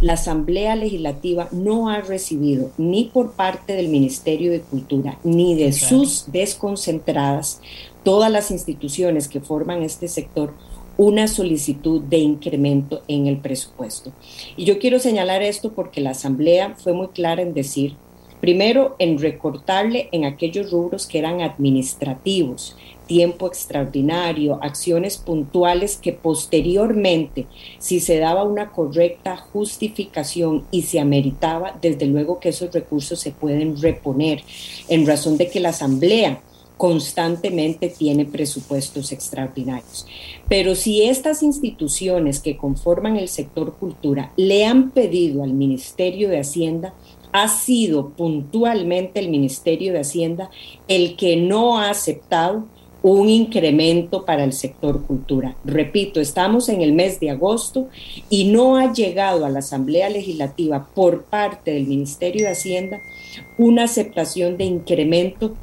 la Asamblea Legislativa no ha recibido ni por parte del Ministerio de Cultura ni de sus desconcentradas, todas las instituciones que forman este sector, una solicitud de incremento en el presupuesto. Y yo quiero señalar esto porque la Asamblea fue muy clara en decir Primero, en recortarle en aquellos rubros que eran administrativos, tiempo extraordinario, acciones puntuales que posteriormente, si se daba una correcta justificación y se ameritaba, desde luego que esos recursos se pueden reponer en razón de que la Asamblea constantemente tiene presupuestos extraordinarios. Pero si estas instituciones que conforman el sector cultura le han pedido al Ministerio de Hacienda ha sido puntualmente el Ministerio de Hacienda el que no ha aceptado un incremento para el sector cultura. Repito, estamos en el mes de agosto y no ha llegado a la Asamblea Legislativa por parte del Ministerio de Hacienda una aceptación de incremento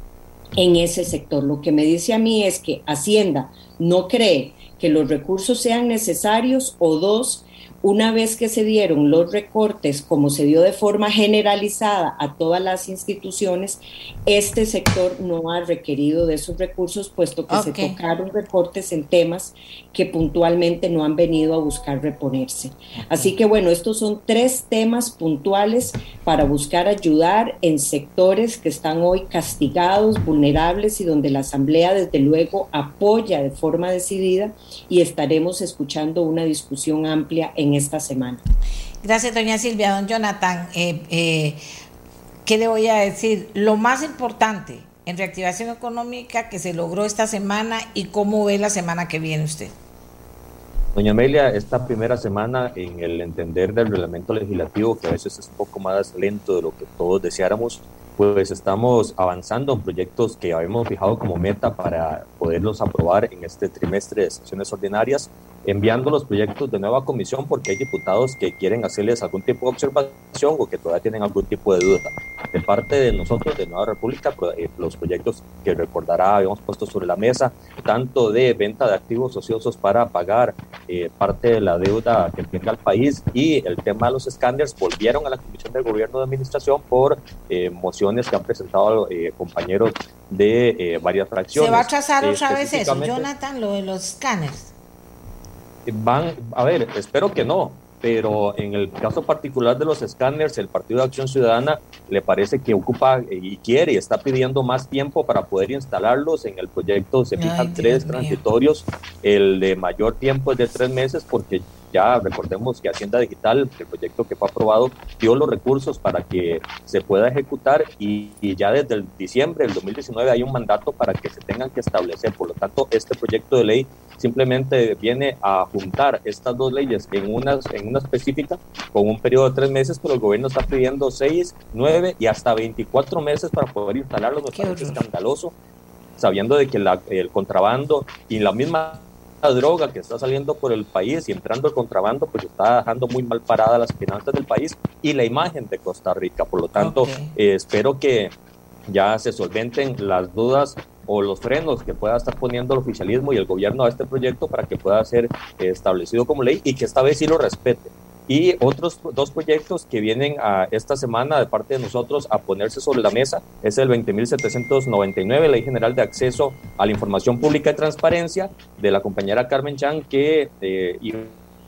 en ese sector. Lo que me dice a mí es que Hacienda no cree que los recursos sean necesarios o dos, una vez que se dieron los recortes, como se dio de forma generalizada a todas las instituciones, este sector no ha requerido de esos recursos, puesto que se tocaron recortes en temas que puntualmente no han venido a buscar reponerse. Así que bueno, estos son tres temas puntuales para buscar ayudar en sectores que están hoy castigados, vulnerables y donde la Asamblea desde luego apoya de forma decidida y estaremos escuchando una discusión amplia en esta semana. Gracias, doña Silvia. Don Jonathan, eh, eh, ¿qué le voy a decir? Lo más importante en reactivación económica que se logró esta semana y cómo ve la semana que viene usted. Doña Amelia, esta primera semana en el entender del reglamento legislativo, que a veces es un poco más lento de lo que todos deseáramos, pues estamos avanzando en proyectos que habíamos fijado como meta para poderlos aprobar en este trimestre de sesiones ordinarias enviando los proyectos de nueva comisión porque hay diputados que quieren hacerles algún tipo de observación o que todavía tienen algún tipo de duda. De parte de nosotros, de Nueva República, eh, los proyectos que recordará habíamos puesto sobre la mesa, tanto de venta de activos ociosos para pagar eh, parte de la deuda que tenga el país y el tema de los escáneres, volvieron a la Comisión de Gobierno de Administración por eh, mociones que han presentado compañeros de varias fracciones. ¿Se va a trazar otra vez eso, Jonathan, lo de los escáneres? Van, a ver, espero que no, pero en el caso particular de los escáneres, el Partido de Acción Ciudadana le parece que ocupa y quiere y está pidiendo más tiempo para poder instalarlos. En el proyecto se fijan tres transitorios, el de mayor tiempo es de tres meses porque ya recordemos que Hacienda Digital, el proyecto que fue aprobado, dio los recursos para que se pueda ejecutar y, ya desde el diciembre del 2019 hay un mandato para que se tengan que establecer. Por lo tanto, este proyecto de ley simplemente viene a juntar estas dos leyes en una, en una específica con un periodo de tres meses, pero el gobierno está pidiendo seis, nueve y hasta 24 meses para poder instalarlo. Nos parece escandaloso, sabiendo de que el contrabando y la misma droga que está saliendo por el país y entrando el contrabando, pues está dejando muy mal paradas las finanzas del país y la imagen de Costa Rica. Por lo tanto, eh, espero que ya se solventen las dudas o los frenos que pueda estar poniendo el oficialismo y el gobierno a este proyecto para que pueda ser establecido como ley y que esta vez sí lo respete y otros dos proyectos que vienen a esta semana de parte de nosotros a ponerse sobre la mesa es el 20.799, Ley General de Acceso a la Información Pública y Transparencia de la compañera Carmen Chan, que eh, iba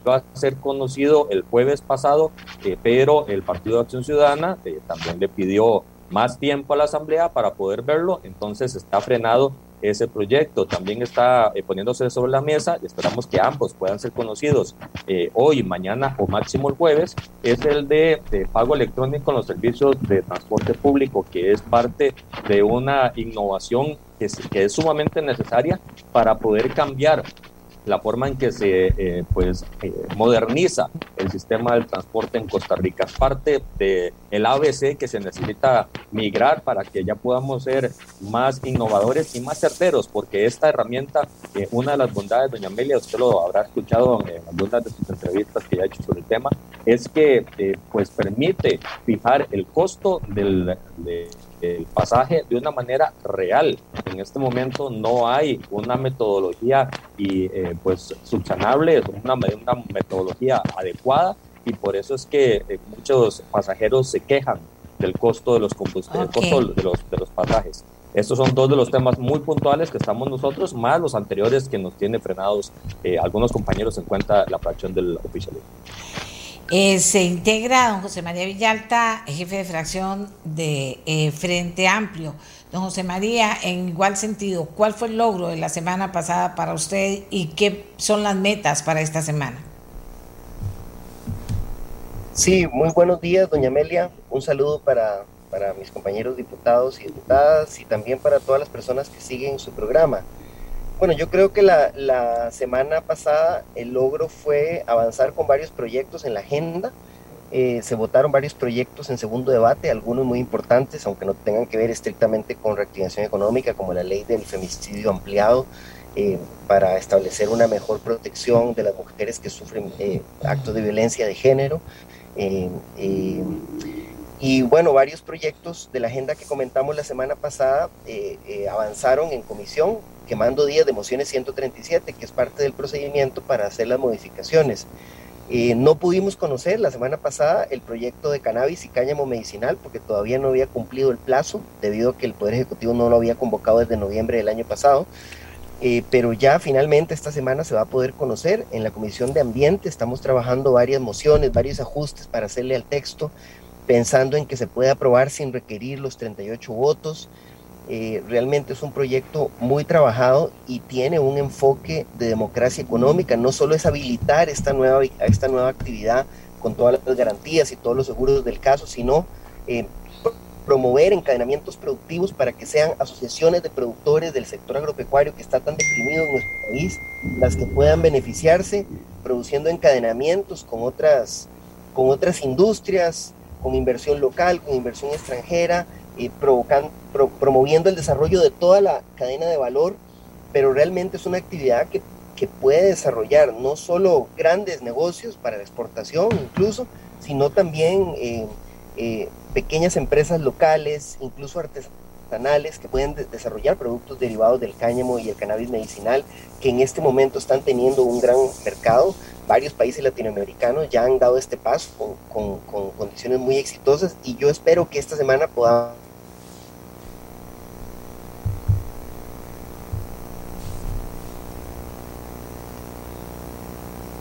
a ser conocido el jueves pasado, eh, pero el Partido de Acción Ciudadana eh, también le pidió más tiempo a la Asamblea para poder verlo, entonces está frenado ese proyecto. También está eh, poniéndose sobre la mesa y esperamos que ambos puedan ser conocidos eh, hoy, mañana o máximo el jueves. Es el de, pago electrónico en los servicios de transporte público, que es parte de una innovación que que es sumamente necesaria para poder cambiar la forma en que se eh, pues, eh, moderniza el sistema del transporte en Costa Rica. Es parte del el ABC que se necesita migrar para que ya podamos ser más innovadores y más certeros, porque esta herramienta, eh, una de las bondades, doña Amelia, usted lo habrá escuchado en algunas de sus entrevistas que ya ha hecho sobre el tema, es que pues permite fijar el costo del, de, el pasaje de una manera real. En este momento no hay una metodología y eh, pues subsanable, una, una metodología adecuada y por eso es que eh, muchos pasajeros se quejan del costo de los combustibles, costo de los, de los pasajes. Estos son dos de los temas muy puntuales que estamos nosotros, más los anteriores que nos tiene frenados eh, algunos compañeros en cuenta la fracción del oficialismo. Eh, se integra don José María Villalta, jefe de fracción de eh, Frente Amplio. Don José María, en igual sentido, ¿cuál fue el logro de la semana pasada para usted y qué son las metas para esta semana? Sí, muy buenos días, doña Amelia. Un saludo para, para mis compañeros diputados y diputadas y también para todas las personas que siguen su programa. Bueno, yo creo que la, semana pasada el logro fue avanzar con varios proyectos en la agenda. Eh, se votaron varios proyectos en segundo debate, algunos muy importantes, aunque no tengan que ver estrictamente con reactivación económica, como la ley del femicidio ampliado, eh, para establecer una mejor protección de las mujeres que sufren eh, actos de violencia de género. y bueno, varios proyectos de la agenda que comentamos la semana pasada avanzaron en comisión, quemando días de mociones 137, que es parte del procedimiento para hacer las modificaciones. Eh, no pudimos conocer la semana pasada el proyecto de cannabis y cáñamo medicinal porque todavía no había cumplido el plazo debido a que el Poder Ejecutivo no lo había convocado desde noviembre del año pasado. Eh, pero ya finalmente esta semana se va a poder conocer. En la Comisión de Ambiente estamos trabajando varias mociones, varios ajustes para hacerle al texto, pensando en que se pueda aprobar sin requerir los 38 votos. Eh, realmente es un proyecto muy trabajado y tiene un enfoque de democracia económica. No solo es habilitar esta nueva, esta nueva actividad con todas las garantías y todos los seguros del caso, sino eh, promover encadenamientos productivos para que sean asociaciones de productores del sector agropecuario que está tan deprimido en nuestro país, las que puedan beneficiarse produciendo encadenamientos con otras, con otras industrias, con inversión local, con inversión extranjera, y promoviendo el desarrollo de toda la cadena de valor, pero realmente es una actividad que, que puede desarrollar no solo grandes negocios para la exportación incluso, sino también eh, eh, pequeñas empresas locales, incluso artesanales, que pueden desarrollar productos derivados del cáñamo y el cannabis medicinal, que en este momento están teniendo un gran mercado. Varios países latinoamericanos ya han dado este paso con, con, con condiciones muy exitosas y yo espero que esta semana podamos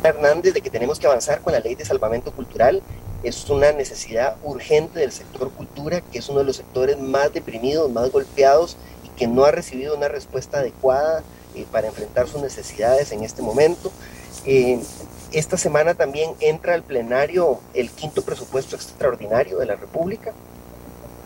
Hernández de que tenemos que avanzar con la ley de salvamento cultural. Es una necesidad urgente del sector cultura, que es uno de los sectores más deprimidos, más golpeados y que no ha recibido una respuesta adecuada eh, para enfrentar sus necesidades en este momento. Eh, esta semana también entra al plenario el quinto presupuesto extraordinario de la República,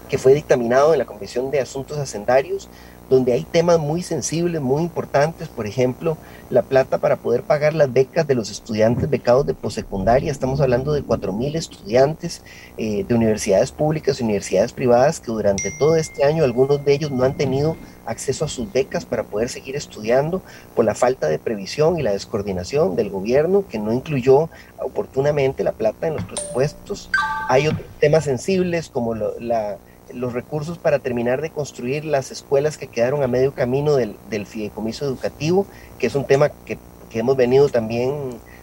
que fue dictaminado en la Comisión de Asuntos Hacendarios donde hay temas muy sensibles, muy importantes, por ejemplo, la plata para poder pagar las becas de los estudiantes becados de posecundaria. Estamos hablando de 4.000 estudiantes eh, de universidades públicas y universidades privadas que durante todo este año algunos de ellos no han tenido acceso a sus becas para poder seguir estudiando por la falta de previsión y la descoordinación del gobierno que no incluyó oportunamente la plata en los presupuestos. Hay otros temas sensibles como la los recursos para terminar de construir las escuelas que quedaron a medio camino del, del fideicomiso educativo, que es un tema que, que, hemos venido también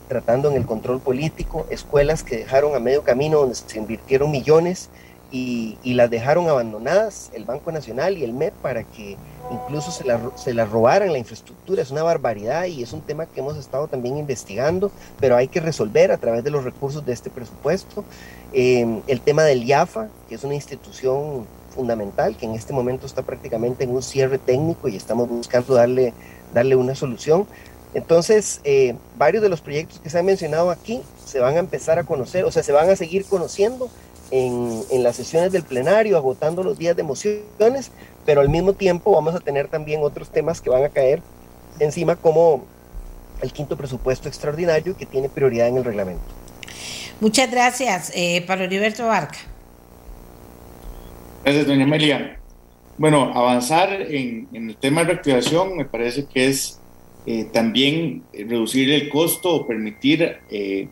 tratando en el control político, escuelas que dejaron a medio camino donde se invirtieron millones y, y las dejaron abandonadas, el Banco Nacional y el MEP, para que incluso se la, se la robaran la infraestructura, es una barbaridad y es un tema que hemos estado también investigando, pero hay que resolver a través de los recursos de este presupuesto. Eh, el tema del IAFA, que es una institución fundamental, que en este momento está prácticamente en un cierre técnico y estamos buscando darle, darle una solución. Entonces, eh, varios de los proyectos que se han mencionado aquí se van a empezar a conocer, o sea, se van a seguir conociendo en, en, las sesiones del plenario, agotando los días de mociones, pero al mismo tiempo vamos a tener también otros temas que van a caer encima, como el quinto presupuesto extraordinario que tiene prioridad en el reglamento. Muchas gracias, eh, Pablo Heriberto Barca. Gracias, doña Amelia. Bueno, avanzar en, en, el tema de reactivación me parece que es eh, también reducir el costo o permitir eh,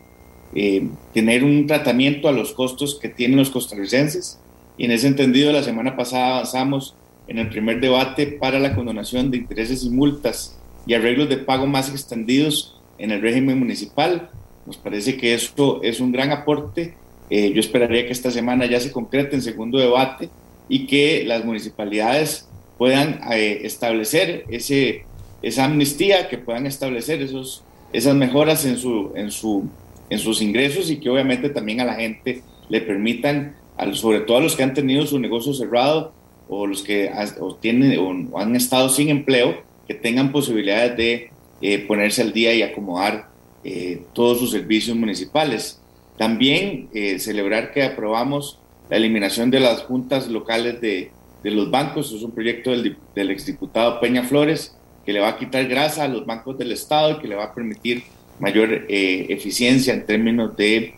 eh, tener un tratamiento a los costos que tienen los costarricenses. y en ese entendido la semana pasada avanzamos en el primer debate para la condonación de intereses y multas y arreglos de pago más extendidos en el régimen municipal. Nos parece que esto es un gran aporte. Eh, yo esperaría que esta semana ya se concrete en segundo debate y que las municipalidades puedan eh, establecer ese, esa amnistía, que puedan establecer esos, esas mejoras en, su, en, su, en sus ingresos y que obviamente también a la gente le permitan, sobre todo a los que han tenido su negocio cerrado o los que tienen, o han estado sin empleo, que tengan posibilidades de eh, ponerse al día y acomodar eh, todos sus servicios municipales. También eh, celebrar que aprobamos la eliminación de las juntas locales de, los bancos. Es un proyecto del, del exdiputado Peña Flores que le va a quitar grasa a los bancos del Estado y que le va a permitir mayor eficiencia en términos de,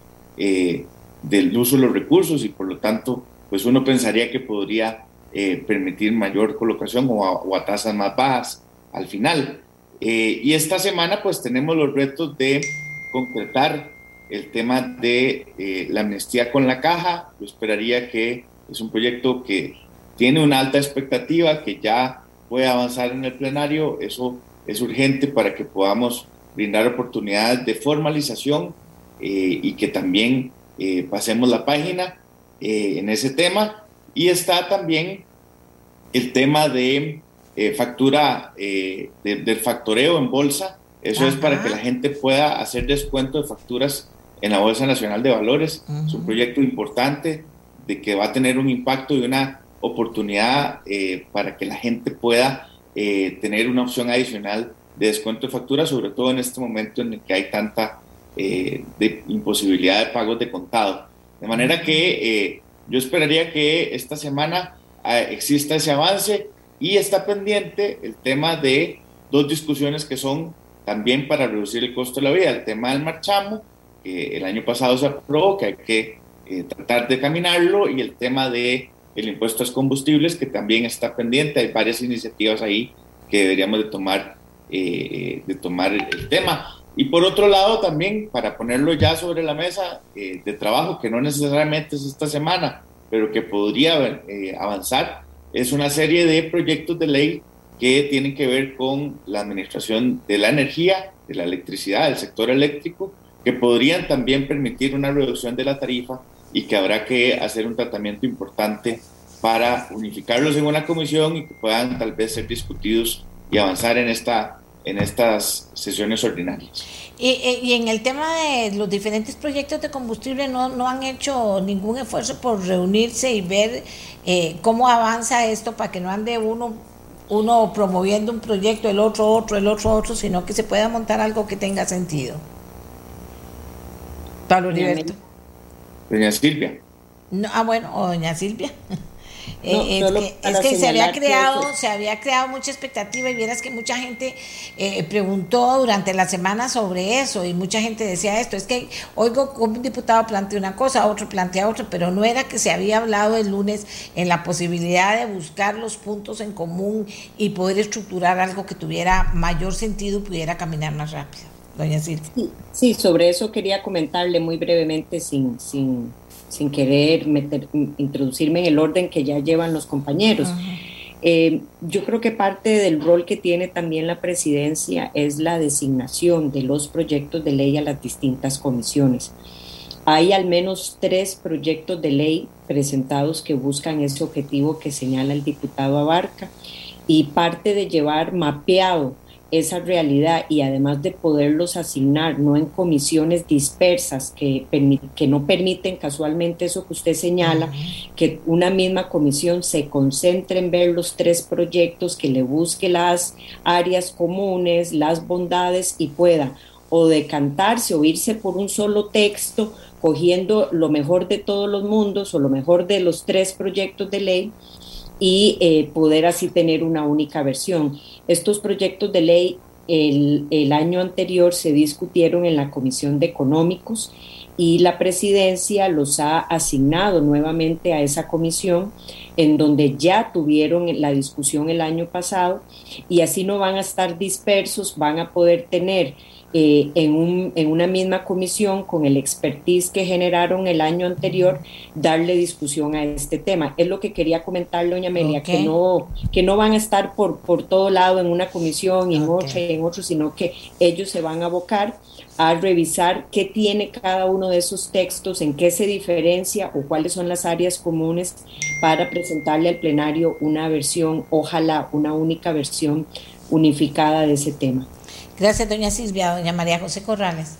del uso de los recursos y por lo tanto, pues uno pensaría que podría permitir mayor colocación o o a tasas más bajas al final. Eh, y esta semana pues tenemos los retos de concretar el tema de eh, la amnistía con la caja. Yo esperaría que es un proyecto que tiene una alta expectativa, que ya puede avanzar en el plenario. Eso es urgente para que podamos brindar oportunidades de formalización eh, y que también pasemos la página en ese tema. Y está también el tema de eh, factura eh, del factoreo en bolsa. Eso es para que la gente pueda hacer descuento de facturas en la Bolsa Nacional de Valores. Es un proyecto importante de que va a tener un impacto y una oportunidad eh, para que la gente pueda tener una opción adicional de descuento de facturas, sobre todo en este momento en el que hay tanta de imposibilidad de pagos de contado. De manera que yo esperaría que esta semana exista ese avance y está pendiente el tema de dos discusiones que son también para reducir el costo de la vida. El tema del marchamo, que el año pasado se aprobó, que hay que eh, tratar de caminarlo, y el tema de el impuesto a los combustibles, que también está pendiente. Hay varias iniciativas ahí que deberíamos de tomar, eh, de tomar el tema. Y por otro lado, también para ponerlo ya sobre la mesa eh, de trabajo, que no necesariamente es esta semana, pero que podría avanzar, es una serie de proyectos de ley que tienen que ver con la administración de la energía, de la electricidad, del sector eléctrico, que podrían también permitir una reducción de la tarifa y que habrá que hacer un tratamiento importante para unificarlos en una comisión y que puedan tal vez ser discutidos y avanzar en, esta, en estas sesiones ordinarias. Y, y, en el tema de los diferentes proyectos de combustible, no, no han hecho ningún esfuerzo por reunirse y ver eh, cómo avanza esto para que no ande uno, uno promoviendo un proyecto, el otro otro, el otro otro, sino que se pueda montar algo que tenga sentido. Pablo Heriberto. Doña Silvia. No, ah, bueno, o doña Silvia. [LAUGHS] Eh, es que, se había creado, se había creado mucha expectativa y vieras que mucha gente eh, preguntó durante la semana sobre eso y mucha gente decía esto, es que oigo como un diputado plantea una cosa, otro plantea otra, pero no era que se había hablado el lunes en la posibilidad de buscar los puntos en común y poder estructurar algo que tuviera mayor sentido y pudiera caminar más rápido. Doña Silvia. Sí, sí, sobre eso quería comentarle muy brevemente sin, sin sin querer meter, introducirme en el orden que ya llevan los compañeros. Eh, yo creo que parte del rol que tiene también la presidencia es la designación de los proyectos de ley a las distintas comisiones. Hay al menos tres proyectos de ley presentados que buscan ese objetivo que señala el diputado Abarca y parte de llevar mapeado esa realidad y además de poderlos asignar, no en comisiones dispersas que, que no permiten casualmente eso que usted señala, que una misma comisión se concentre en ver los tres proyectos, que le busque las áreas comunes, las bondades y pueda o decantarse o irse por un solo texto, cogiendo lo mejor de todos los mundos o lo mejor de los tres proyectos de ley y eh, poder así tener una única versión. Estos proyectos de ley el, el, año anterior se discutieron en la Comisión de Económicos y la presidencia los ha asignado nuevamente a esa comisión en donde ya tuvieron la discusión el año pasado y así no van a estar dispersos, van a poder tener eh, en, un, en, una misma comisión con el expertise que generaron el año anterior, darle discusión a este tema. Es lo que quería comentar, doña Amelia, que, no, que no van a estar por, por todo lado en una comisión y en otra y en otro, sino que ellos se van a abocar a revisar qué tiene cada uno de esos textos, en qué se diferencia o cuáles son las áreas comunes para presentarle al plenario una versión, ojalá una única versión unificada de ese tema. Gracias, doña Silvia. Doña María José Corrales.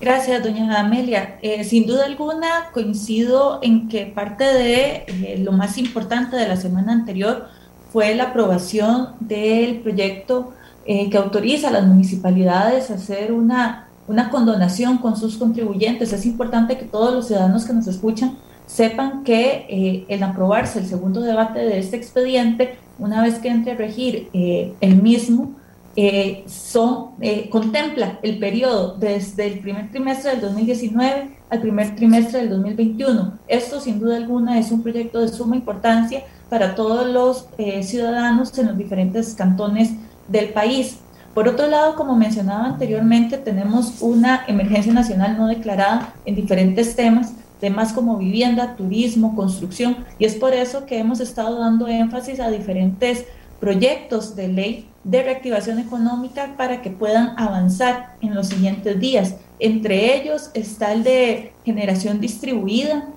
Gracias, doña Amelia. Eh, sin duda alguna, coincido en que parte de eh, lo más importante de la semana anterior fue la aprobación del proyecto eh, que autoriza a las municipalidades a hacer una, una condonación con sus contribuyentes. Es importante que todos los ciudadanos que nos escuchan sepan que en aprobarse el segundo debate de este expediente, una vez que entre a regir el mismo, eh, son, eh, contempla el periodo desde el primer trimestre del 2019 al primer trimestre del 2021. Esto sin duda alguna es un proyecto de suma importancia para todos los eh, ciudadanos en los diferentes cantones del país. Por otro lado, como mencionaba anteriormente, tenemos una emergencia nacional no declarada en diferentes temas, temas como vivienda, turismo, construcción, y es por eso que hemos estado dando énfasis a diferentes proyectos de ley de reactivación económica para que puedan avanzar en los siguientes días. Entre ellos está el de generación distribuida,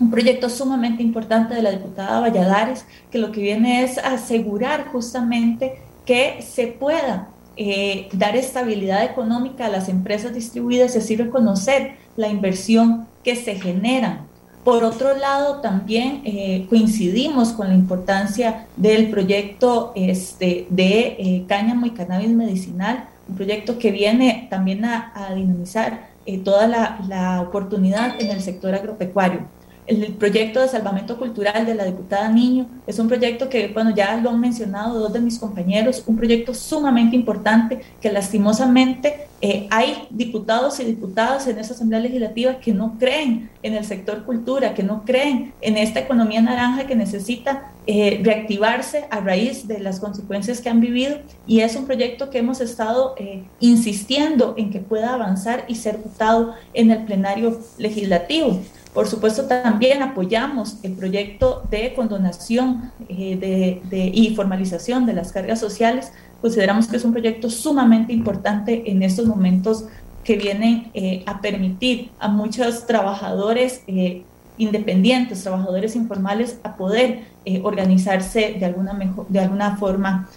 un proyecto sumamente importante de la diputada Valladares, que lo que viene es asegurar justamente que se pueda eh, dar estabilidad económica a las empresas distribuidas y así reconocer la inversión que se genera por otro lado, también eh, coincidimos con la importancia del proyecto este, de eh, cáñamo y cannabis medicinal, un proyecto que viene también a, dinamizar eh, toda la, la, oportunidad en el sector agropecuario. El proyecto de salvamento cultural de la diputada Niño es un proyecto que, bueno, ya lo han mencionado dos de mis compañeros, un proyecto sumamente importante que lastimosamente eh, hay diputados y diputadas en esa Asamblea Legislativa que no creen en el sector cultura, que no creen en esta economía naranja que necesita eh, reactivarse a raíz de las consecuencias que han vivido y es un proyecto que hemos estado eh, insistiendo en que pueda avanzar y ser votado en el plenario legislativo. Por supuesto, también apoyamos el proyecto de condonación de, y formalización de las cargas sociales consideramos que es un proyecto sumamente importante en estos momentos que vienen eh, a permitir a muchos trabajadores eh, independientes, trabajadores informales, a poder eh, organizarse de alguna, de alguna forma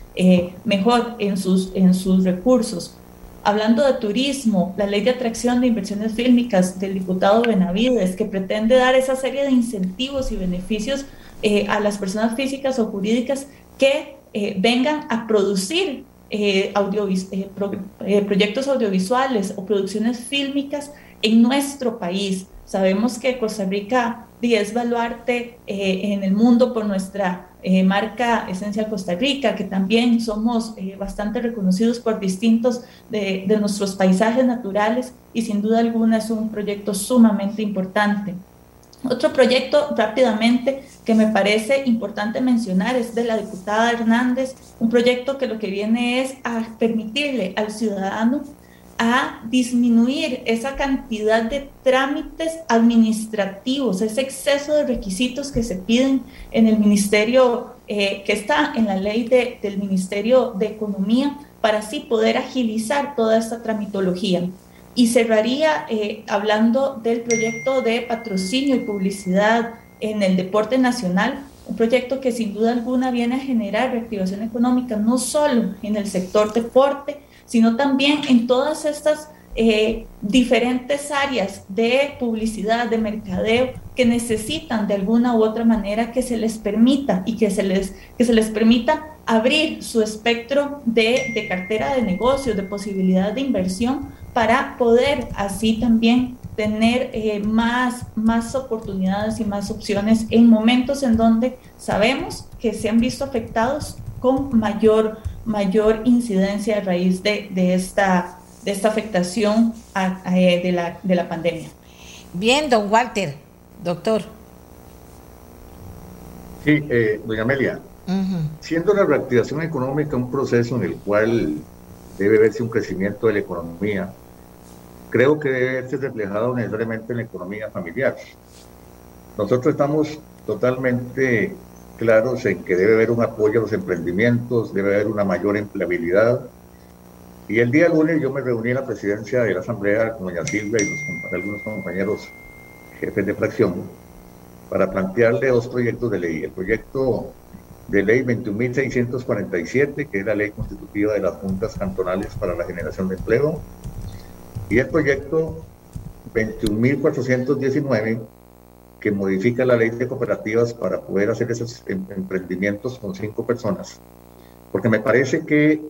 mejor en sus, en sus recursos. Hablando de turismo, la ley de atracción de inversiones fílmicas del diputado Benavides, que pretende dar esa serie de incentivos y beneficios a las personas físicas o jurídicas que eh, vengan a producir eh, eh, proyectos audiovisuales o producciones fílmicas en nuestro país. Sabemos que Costa Rica es baluarte en el mundo por nuestra marca Esencial Costa Rica, que también somos bastante reconocidos por distintos de, de nuestros paisajes naturales y sin duda alguna es un proyecto sumamente importante. Otro proyecto rápidamente que me parece importante mencionar es de la diputada Hernández, un proyecto que lo que viene es a permitirle al ciudadano a disminuir esa cantidad de trámites administrativos, ese exceso de requisitos que se piden en el ministerio, eh, que está en la ley del Ministerio de Economía, para así poder agilizar toda esta tramitología. Y cerraría eh, hablando del proyecto de patrocinio y publicidad en el deporte nacional, un proyecto que sin duda alguna viene a generar reactivación económica, no solo en el sector deporte, sino también en todas estas eh, diferentes áreas de publicidad, de mercadeo, que necesitan de alguna u otra manera que se les permita y que se les, que se les permita abrir su espectro de, de cartera de negocios, de posibilidad de inversión para poder así también tener eh, más, más oportunidades y más opciones en momentos en donde sabemos que se han visto afectados con mayor, mayor incidencia a raíz de, de esta, de esta afectación eh, de, la, de la pandemia. Bien, don Walter, doctor. Sí, eh, doña Amelia, siendo la reactivación económica un proceso en el cual debe verse un crecimiento de la economía, creo que debe verse reflejado necesariamente en la economía familiar. Nosotros estamos totalmente claros en que debe haber un apoyo a los emprendimientos, debe haber una mayor empleabilidad. Y el día lunes yo me reuní en la presidencia de la Asamblea con doña Silvia y algunos compañeros jefes de fracción para plantearle dos proyectos de ley. El proyecto de ley 21.647, que es la ley constitutiva de las juntas cantonales para la generación de empleo, y el proyecto 21.419, que modifica la ley de cooperativas para poder hacer esos em, emprendimientos con cinco personas. Porque me parece que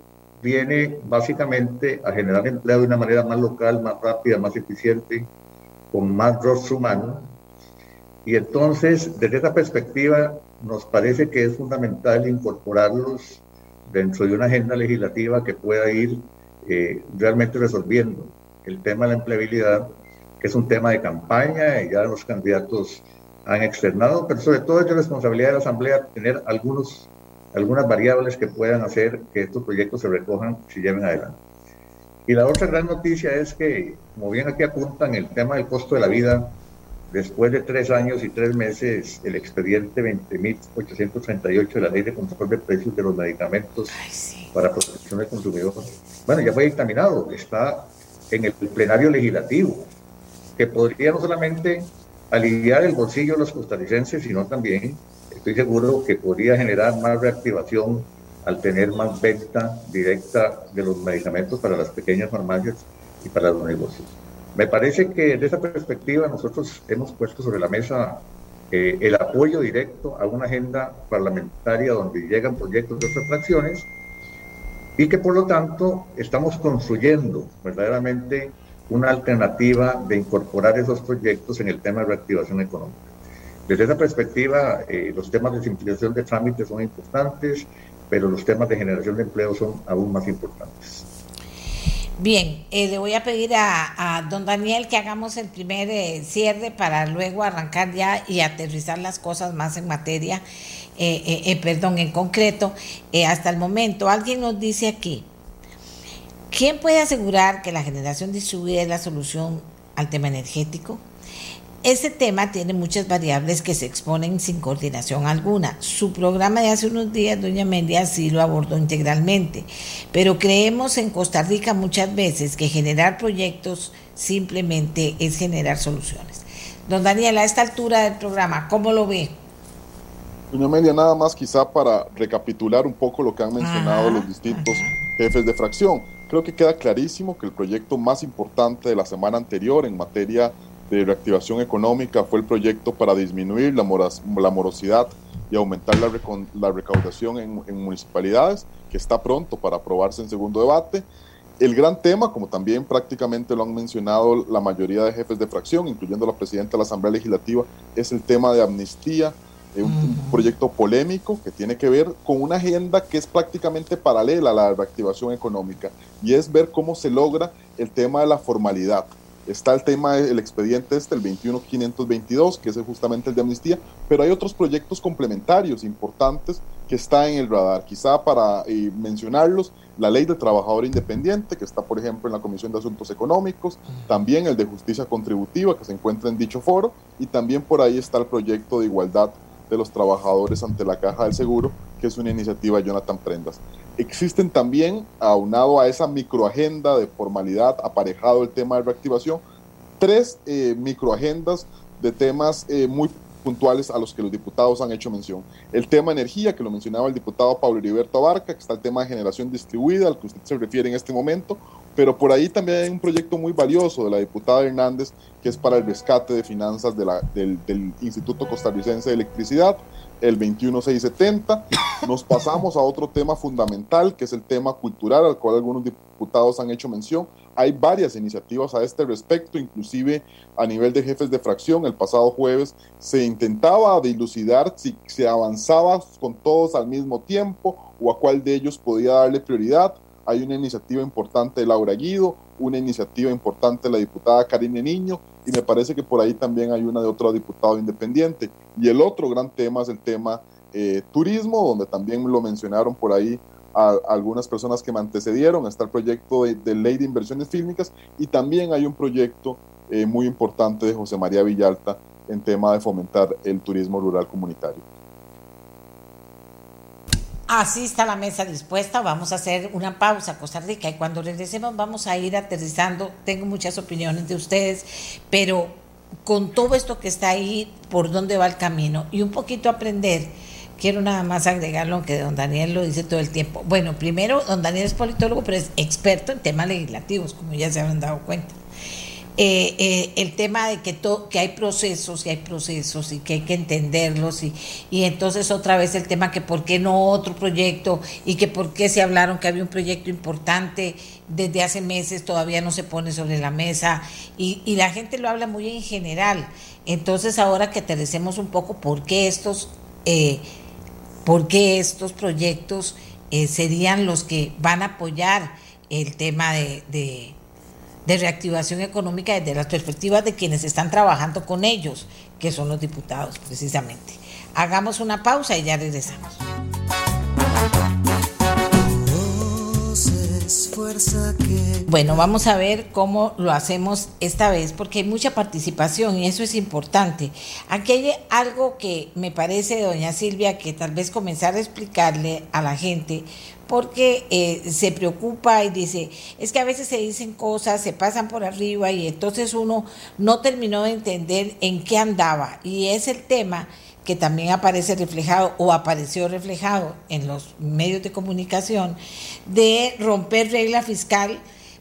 viene básicamente a generar empleo de una manera más local, más rápida, más eficiente, con más rostro humano. Y entonces, desde esa perspectiva, nos parece que es fundamental incorporarlos dentro de una agenda legislativa que pueda ir eh, realmente resolviendo el tema de la empleabilidad, que es un tema de campaña y ya los candidatos han externado, pero sobre todo es de responsabilidad de la Asamblea tener algunos, algunas variables que puedan hacer que estos proyectos se recojan si lleven adelante. Y la otra gran noticia es que, como bien aquí apuntan, el tema del costo de la vida, después de tres años y tres meses, el expediente 20.838 de la Ley de Control de Precios de los Medicamentos para Protección del Consumidor, bueno, ya fue dictaminado, está en el plenario legislativo, que podría no solamente aliviar el bolsillo de los costarricenses, sino también, estoy seguro, que podría generar más reactivación al tener más venta directa de los medicamentos para las pequeñas farmacias y para los negocios. Me parece que desde esa perspectiva nosotros hemos puesto sobre la mesa eh, el apoyo directo a una agenda parlamentaria donde llegan proyectos de otras fracciones y que por lo tanto estamos construyendo verdaderamente una alternativa de incorporar esos proyectos en el tema de reactivación económica. Desde esa perspectiva, eh, los temas de simplificación de trámites son importantes, pero los temas de generación de empleo son aún más importantes. Bien, eh, le voy a pedir a, don Daniel que hagamos el primer eh, cierre para luego arrancar ya y aterrizar las cosas más en materia. Perdón, en concreto, hasta el momento, alguien nos dice aquí, ¿quién puede asegurar que la generación distribuida es la solución al tema energético? Ese tema tiene muchas variables que se exponen sin coordinación alguna. Su programa de hace unos días, doña Amelia, sí lo abordó integralmente, pero creemos en Costa Rica muchas veces que generar proyectos simplemente es generar soluciones. Don Daniel, a esta altura del programa, ¿cómo lo ve? Doña Amelia, nada más quizá para recapitular un poco lo que han mencionado los distintos jefes de fracción. Creo que queda clarísimo que el proyecto más importante de la semana anterior en materia de reactivación económica fue el proyecto para disminuir la, la morosidad y aumentar la, la recaudación en, en, municipalidades, que está pronto para aprobarse en segundo debate. El gran tema, como también prácticamente lo han mencionado la mayoría de jefes de fracción, incluyendo la presidenta de la Asamblea Legislativa, es el tema de amnistía un, proyecto polémico que tiene que ver con una agenda que es prácticamente paralela a la reactivación económica y es ver cómo se logra el tema de la formalidad. Está el tema del expediente este, el 21522, que es justamente el de amnistía, pero hay otros proyectos complementarios importantes que están en el radar. Quizá para eh, mencionarlos, la ley del trabajador independiente, que está, por ejemplo, en la Comisión de Asuntos Económicos, también el de justicia contributiva, que se encuentra en dicho foro, y también por ahí está el proyecto de igualdad de los trabajadores ante la caja del seguro, que es una iniciativa de Jonathan Prendas. Existen también, aunado a esa microagenda de formalidad, aparejado el tema de reactivación, tres eh, microagendas de temas eh, muy puntuales a los que los diputados han hecho mención. El tema energía, que lo mencionaba el diputado Pablo Heriberto Abarca, que está el tema de generación distribuida, al que usted se refiere en este momento, pero por ahí también hay un proyecto muy valioso de la diputada Hernández, que es para el rescate de finanzas del, del, Instituto Costarricense de Electricidad, el 21670. Nos pasamos a otro tema fundamental, que es el tema cultural, al cual algunos diputados han hecho mención. Hay varias iniciativas a este respecto, inclusive a nivel de jefes de fracción. El pasado jueves se intentaba dilucidar si se avanzaba con todos al mismo tiempo o a cuál de ellos podía darle prioridad hay una iniciativa importante de Laura Guido, una iniciativa importante de la diputada Karine Niño, y me parece que por ahí también hay una de otro diputado independiente. Y el otro gran tema es el tema eh, turismo, donde también lo mencionaron por ahí a, algunas personas que me antecedieron, está el proyecto de, ley de inversiones fílmicas y también hay un proyecto eh, muy importante de José María Villalta en tema de fomentar el turismo rural comunitario. Así está la mesa dispuesta. Vamos a hacer una pausa, Costa Rica, y cuando regresemos vamos a ir aterrizando. Tengo muchas opiniones de ustedes, pero con todo esto que está ahí, por dónde va el camino y un poquito aprender. Quiero nada más agregar lo que don Daniel lo dice todo el tiempo. Bueno, primero, don Daniel es politólogo, pero es experto en temas legislativos, como ya se han dado cuenta. Eh, eh, el tema de que, to, que hay procesos y hay procesos y que hay que entenderlos y, y entonces otra vez el tema que por qué no otro proyecto y que por qué se hablaron que había un proyecto importante desde hace meses todavía no se pone sobre la mesa y, y la gente lo habla muy en general. Entonces ahora que aterricemos un poco por qué estos, eh, por qué estos proyectos serían los que van a apoyar el tema de de reactivación económica desde las perspectivas de quienes están trabajando con ellos, que son los diputados precisamente. Hagamos una pausa y ya regresamos. Bueno, vamos a ver cómo lo hacemos esta vez, porque hay mucha participación y eso es importante. Aquí hay algo que me parece, doña Silvia, que tal vez comenzar a explicarle a la gente, porque eh, se preocupa y dice, es que a veces se dicen cosas, se pasan por arriba y entonces uno no terminó de entender en qué andaba. Y es el tema que también aparece reflejado o apareció reflejado en los medios de comunicación de romper regla fiscal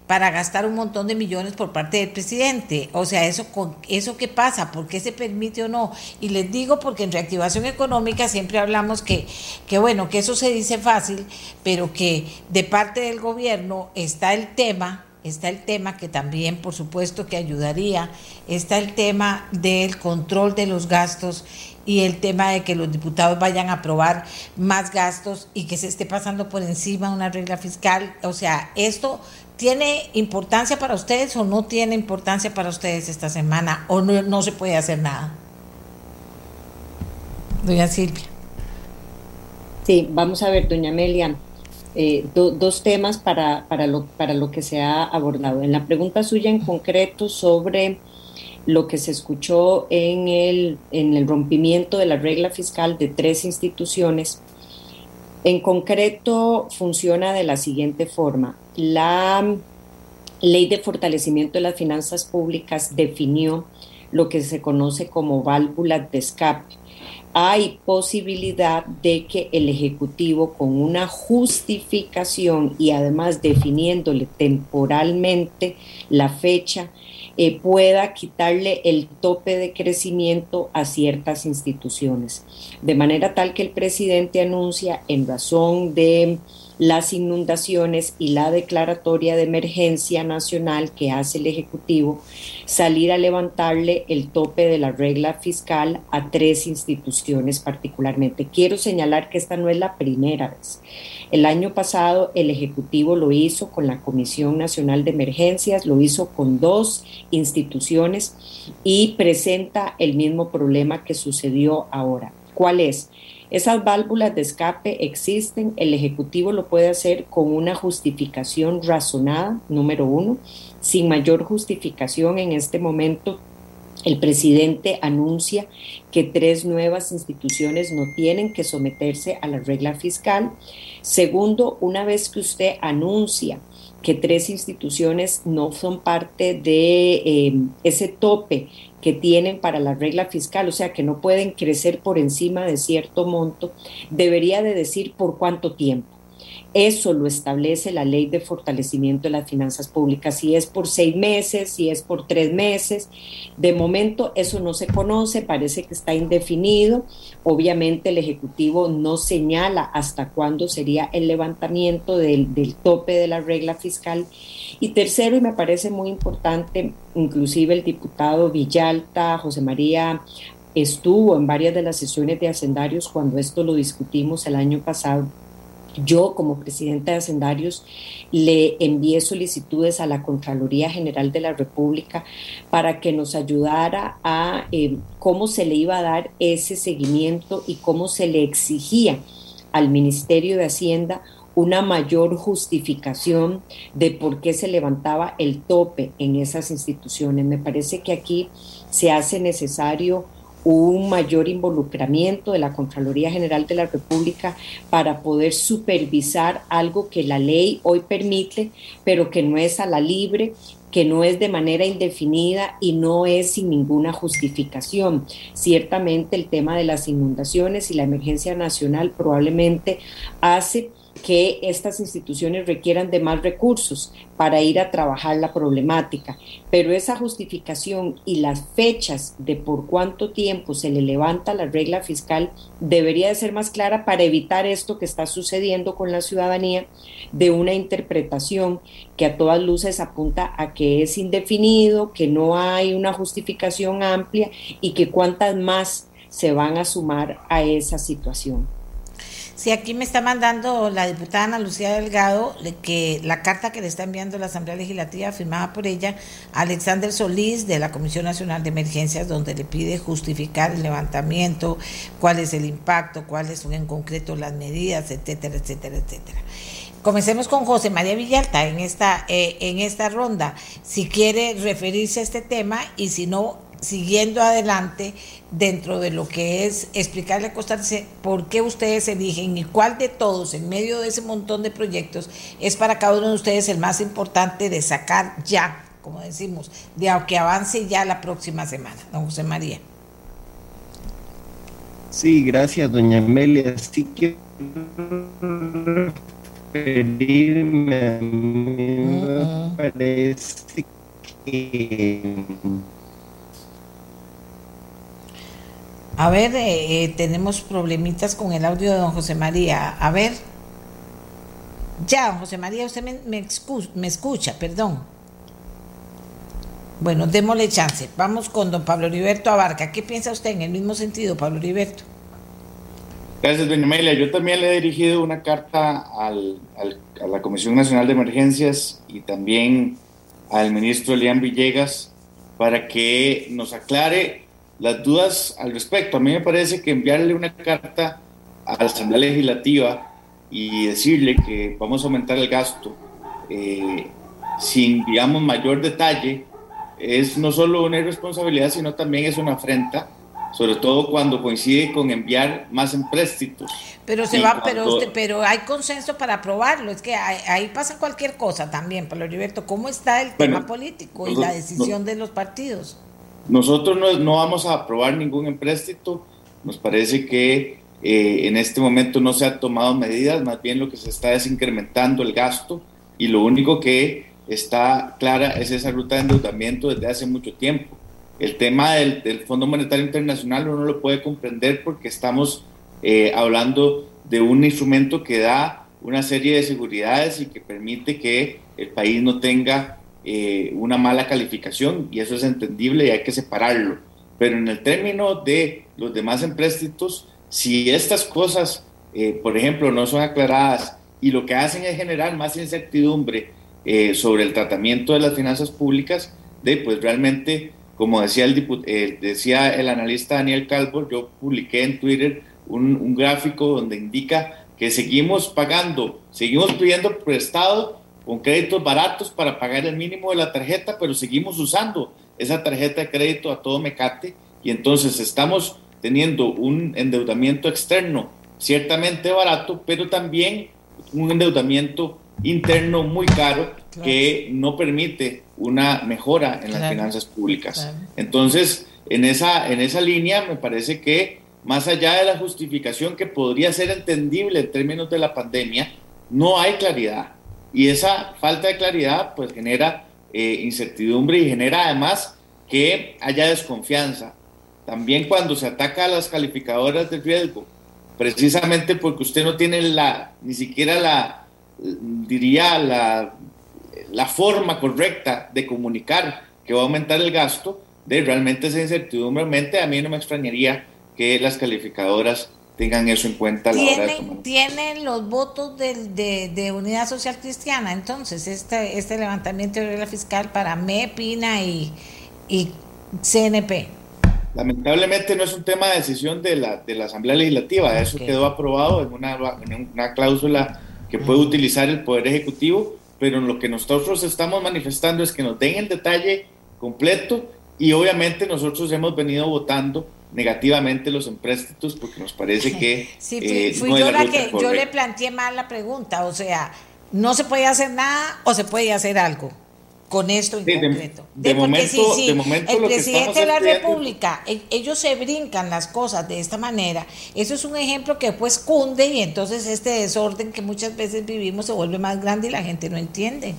para gastar un montón de millones por parte del presidente. O sea, eso con eso qué pasa, por qué se permite o no. Y les digo porque en reactivación económica siempre hablamos que que bueno, que eso se dice fácil, pero que de parte del gobierno está el tema está el tema que también por supuesto que ayudaría, está el tema del control de los gastos y el tema de que los diputados vayan a aprobar más gastos y que se esté pasando por encima una regla fiscal. O sea, esto ¿Tiene importancia para ustedes o no tiene importancia para ustedes esta semana o no, se puede hacer nada? Doña Silvia. Sí, vamos a ver, doña Amelia, eh, dos temas para, para, lo, para lo que se ha abordado. En la pregunta suya en concreto sobre lo que se escuchó en el, en el rompimiento de la regla fiscal de tres instituciones, en concreto, funciona de la siguiente forma. La Ley de Fortalecimiento de las Finanzas Públicas definió lo que se conoce como válvulas de escape. Hay posibilidad de que el Ejecutivo, con una justificación y además definiéndole temporalmente la fecha, eh, pueda quitarle el tope de crecimiento a ciertas instituciones. De manera tal que el presidente anuncia en razón de las inundaciones y la declaratoria de emergencia nacional que hace el Ejecutivo, salir a levantarle el tope de la regla fiscal a tres instituciones particularmente. Quiero señalar que esta no es la primera vez. El año pasado el Ejecutivo lo hizo con la Comisión Nacional de Emergencias, lo hizo con dos instituciones y presenta el mismo problema que sucedió ahora. ¿Cuál es? Esas válvulas de escape existen, el Ejecutivo lo puede hacer con una justificación razonada, número uno. Sin mayor justificación en este momento, el presidente anuncia que tres nuevas instituciones no tienen que someterse a la regla fiscal. Segundo, una vez que usted anuncia que tres instituciones no son parte de eh, ese tope que tienen para la regla fiscal, o sea, que no pueden crecer por encima de cierto monto, debería de decir por cuánto tiempo. Eso lo establece la ley de fortalecimiento de las finanzas públicas, si es por seis meses, si es por tres meses. De momento eso no se conoce, parece que está indefinido. Obviamente el Ejecutivo no señala hasta cuándo sería el levantamiento del, tope de la regla fiscal. Y tercero, y me parece muy importante, inclusive el diputado Villalta, José María estuvo en varias de las sesiones de hacendarios cuando esto lo discutimos el año pasado yo, como presidenta de Hacendarios, le envié solicitudes a la Contraloría General de la República para que nos ayudara a eh, cómo se le iba a dar ese seguimiento y cómo se le exigía al Ministerio de Hacienda una mayor justificación de por qué se levantaba el tope en esas instituciones. Me parece que aquí se hace necesario un mayor involucramiento de la Contraloría General de la República para poder supervisar algo que la ley hoy permite, pero que no es a la libre que no es de manera indefinida y no es sin ninguna justificación. Ciertamente el tema de las inundaciones y la emergencia nacional probablemente hace que estas instituciones requieran de más recursos para ir a trabajar la problemática, pero esa justificación y las fechas de por cuánto tiempo se le levanta la regla fiscal debería de ser más clara para evitar esto que está sucediendo con la ciudadanía de una interpretación que a todas luces apunta a que es indefinido, que no hay una justificación amplia y que cuántas más se van a sumar a esa situación. Sí, aquí me está mandando la diputada Ana Lucía Delgado que la carta que le está enviando la Asamblea Legislativa, firmada por ella, Alexander Solís, de la Comisión Nacional de Emergencias, donde le pide justificar el levantamiento, cuál es el impacto, cuáles son en concreto las medidas, etcétera, etcétera, etcétera. Comencemos con José María Villalta en esta, eh, en esta ronda, si quiere referirse a este tema y si no, siguiendo adelante dentro de lo que es explicarle a Costa Rica por qué ustedes eligen y cuál de todos en medio de ese montón de proyectos es para cada uno de ustedes el más importante de sacar ya, como decimos, de que avance ya la próxima semana. Don José María. Sí, gracias, doña Amelia. Sí quiero referirme a mí, parece que A ver, eh, eh, tenemos problemitas con el audio de don José María. A ver. Ya, don José María, usted me, me, escucha, perdón. Bueno, démosle chance. Vamos con don Pablo Heriberto Abarca. ¿Qué piensa usted en el mismo sentido, Pablo Heriberto? Gracias, doña Amelia. Yo también le he dirigido una carta al, a la Comisión Nacional de Emergencias y también al ministro Elian Villegas para que nos aclare las dudas al respecto. A mí me parece que enviarle una carta a la Asamblea Legislativa y decirle que vamos a aumentar el gasto eh, sin, digamos, mayor detalle, es no solo una irresponsabilidad, sino también es una afrenta, sobre todo cuando coincide con enviar más empréstitos. Pero se va, pero pero hay consenso para aprobarlo, es que ahí, pasa cualquier cosa también, Pablo Heriberto, ¿cómo está el tema político y la decisión de los partidos? Nosotros no, vamos a aprobar ningún empréstito, nos parece que eh, en este momento no se han tomado medidas, más bien lo que se está es incrementando el gasto y lo único que está clara es esa ruta de endeudamiento desde hace mucho tiempo. El tema del, del Fondo Monetario Internacional uno lo puede comprender porque estamos eh, hablando de un instrumento que da una serie de seguridades y que permite que el país no tenga eh, una mala calificación y eso es entendible y hay que separarlo. Pero en el término de los demás empréstitos, si estas cosas, eh, por ejemplo, no son aclaradas y lo que hacen es generar más incertidumbre eh, sobre el tratamiento de las finanzas públicas, de pues realmente, como decía el, decía el analista Daniel Calvo, yo publiqué en Twitter un, un gráfico donde indica que seguimos pagando, seguimos pidiendo prestado con créditos baratos para pagar el mínimo de la tarjeta, pero seguimos usando esa tarjeta de crédito a todo mecate y entonces estamos teniendo un endeudamiento externo ciertamente barato, pero también un endeudamiento interno muy caro que no permite una mejora en las finanzas públicas. Entonces, en esa, en esa línea me parece que más allá de la justificación que podría ser entendible en términos de la pandemia, no hay claridad. Y esa falta de claridad pues genera eh, incertidumbre y genera además que haya desconfianza. También cuando se ataca a las calificadoras de riesgo, precisamente porque usted no tiene la, ni siquiera la, diría, la, la forma correcta de comunicar que va a aumentar el gasto, de realmente esa incertidumbre, a mí no me extrañaría que las calificadoras tengan eso en cuenta a la hora de tomar. Tienen los votos de, de, Unidad Social Cristiana, entonces, este, este levantamiento de regla fiscal para MEPINA y, y CNP. Lamentablemente no es un tema de decisión de la, de la Asamblea Legislativa, eso quedó aprobado en una, en una cláusula que puede utilizar el Poder Ejecutivo, pero lo que nosotros estamos manifestando es que nos den el detalle completo y obviamente nosotros hemos venido votando negativamente los empréstitos porque nos parece que [LAUGHS] sí, eh, fui, yo la que yo le planteé mal la pregunta, o sea, no se puede hacer nada o se puede hacer algo con esto en concreto. De, momento, de momento, el presidente de la República, ellos se brincan las cosas de esta manera. Eso es un ejemplo que pues cunde y entonces este desorden que muchas veces vivimos se vuelve más grande y la gente no entiende.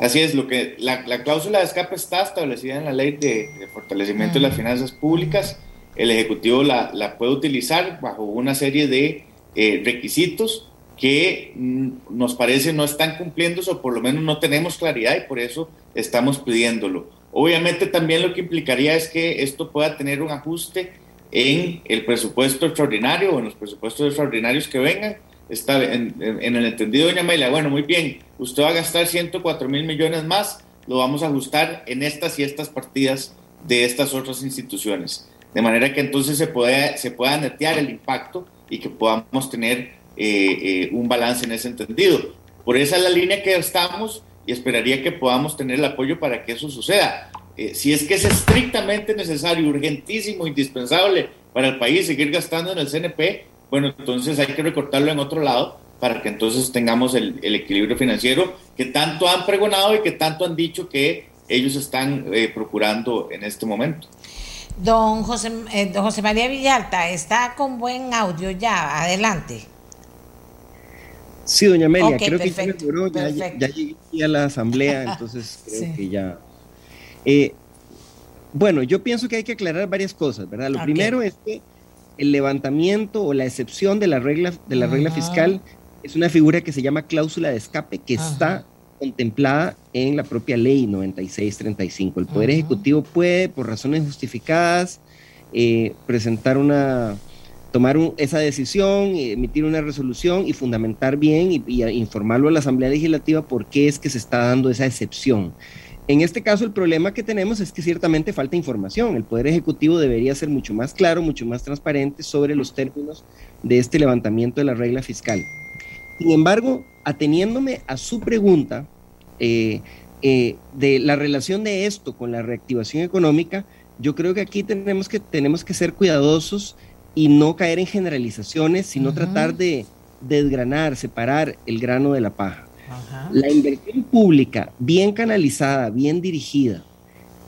Así es, lo que la, cláusula de escape está establecida en la ley de, fortalecimiento de las finanzas públicas. El Ejecutivo la, la, puede utilizar bajo una serie de eh, requisitos que mm, nos parece no están cumpliendo o por lo menos no tenemos claridad y por eso estamos pidiéndolo. Obviamente también lo que implicaría es que esto pueda tener un ajuste en el presupuesto extraordinario o en los presupuestos extraordinarios que vengan. Está en, el entendido, doña Amelia, bueno, muy bien, usted va a gastar 104 mil millones más, lo vamos a ajustar en estas y estas partidas de estas otras instituciones. De manera que entonces se pueda, se pueda netear el impacto y que podamos tener eh, eh, un balance en ese entendido. Por esa es la línea que estamos y esperaría que podamos tener el apoyo para que eso suceda. Eh, si es que es estrictamente necesario, urgentísimo, indispensable para el país seguir gastando en el CNP, bueno, entonces hay que recortarlo en otro lado para que entonces tengamos el, equilibrio financiero que tanto han pregonado y que tanto han dicho que ellos están procurando en este momento. Don José, don José María Villalta, está con buen audio ya, adelante. Sí, doña Amelia, creo que ya mejoró, ya, ya, llegué a la asamblea, [LAUGHS] entonces creo que ya. Eh, bueno, yo pienso que hay que aclarar varias cosas, ¿verdad? Lo primero es que el levantamiento o la excepción de la regla, de la regla fiscal es una figura que se llama cláusula de escape que está contemplada en la propia ley 9635. El Poder Ejecutivo puede, por razones justificadas, eh, presentar una tomar esa decisión, emitir una resolución y fundamentar bien y, informarlo a la Asamblea Legislativa por qué es que se está dando esa excepción. En este caso, el problema que tenemos es que ciertamente falta información. El Poder Ejecutivo debería ser mucho más claro, mucho más transparente sobre los términos de este levantamiento de la regla fiscal. Sin embargo, ateniéndome a su pregunta eh, eh, de la relación de esto con la reactivación económica, yo creo que aquí tenemos que, tenemos que ser cuidadosos y no caer en generalizaciones, sino tratar de desgranar, separar el grano de la paja. La inversión pública bien canalizada, bien dirigida,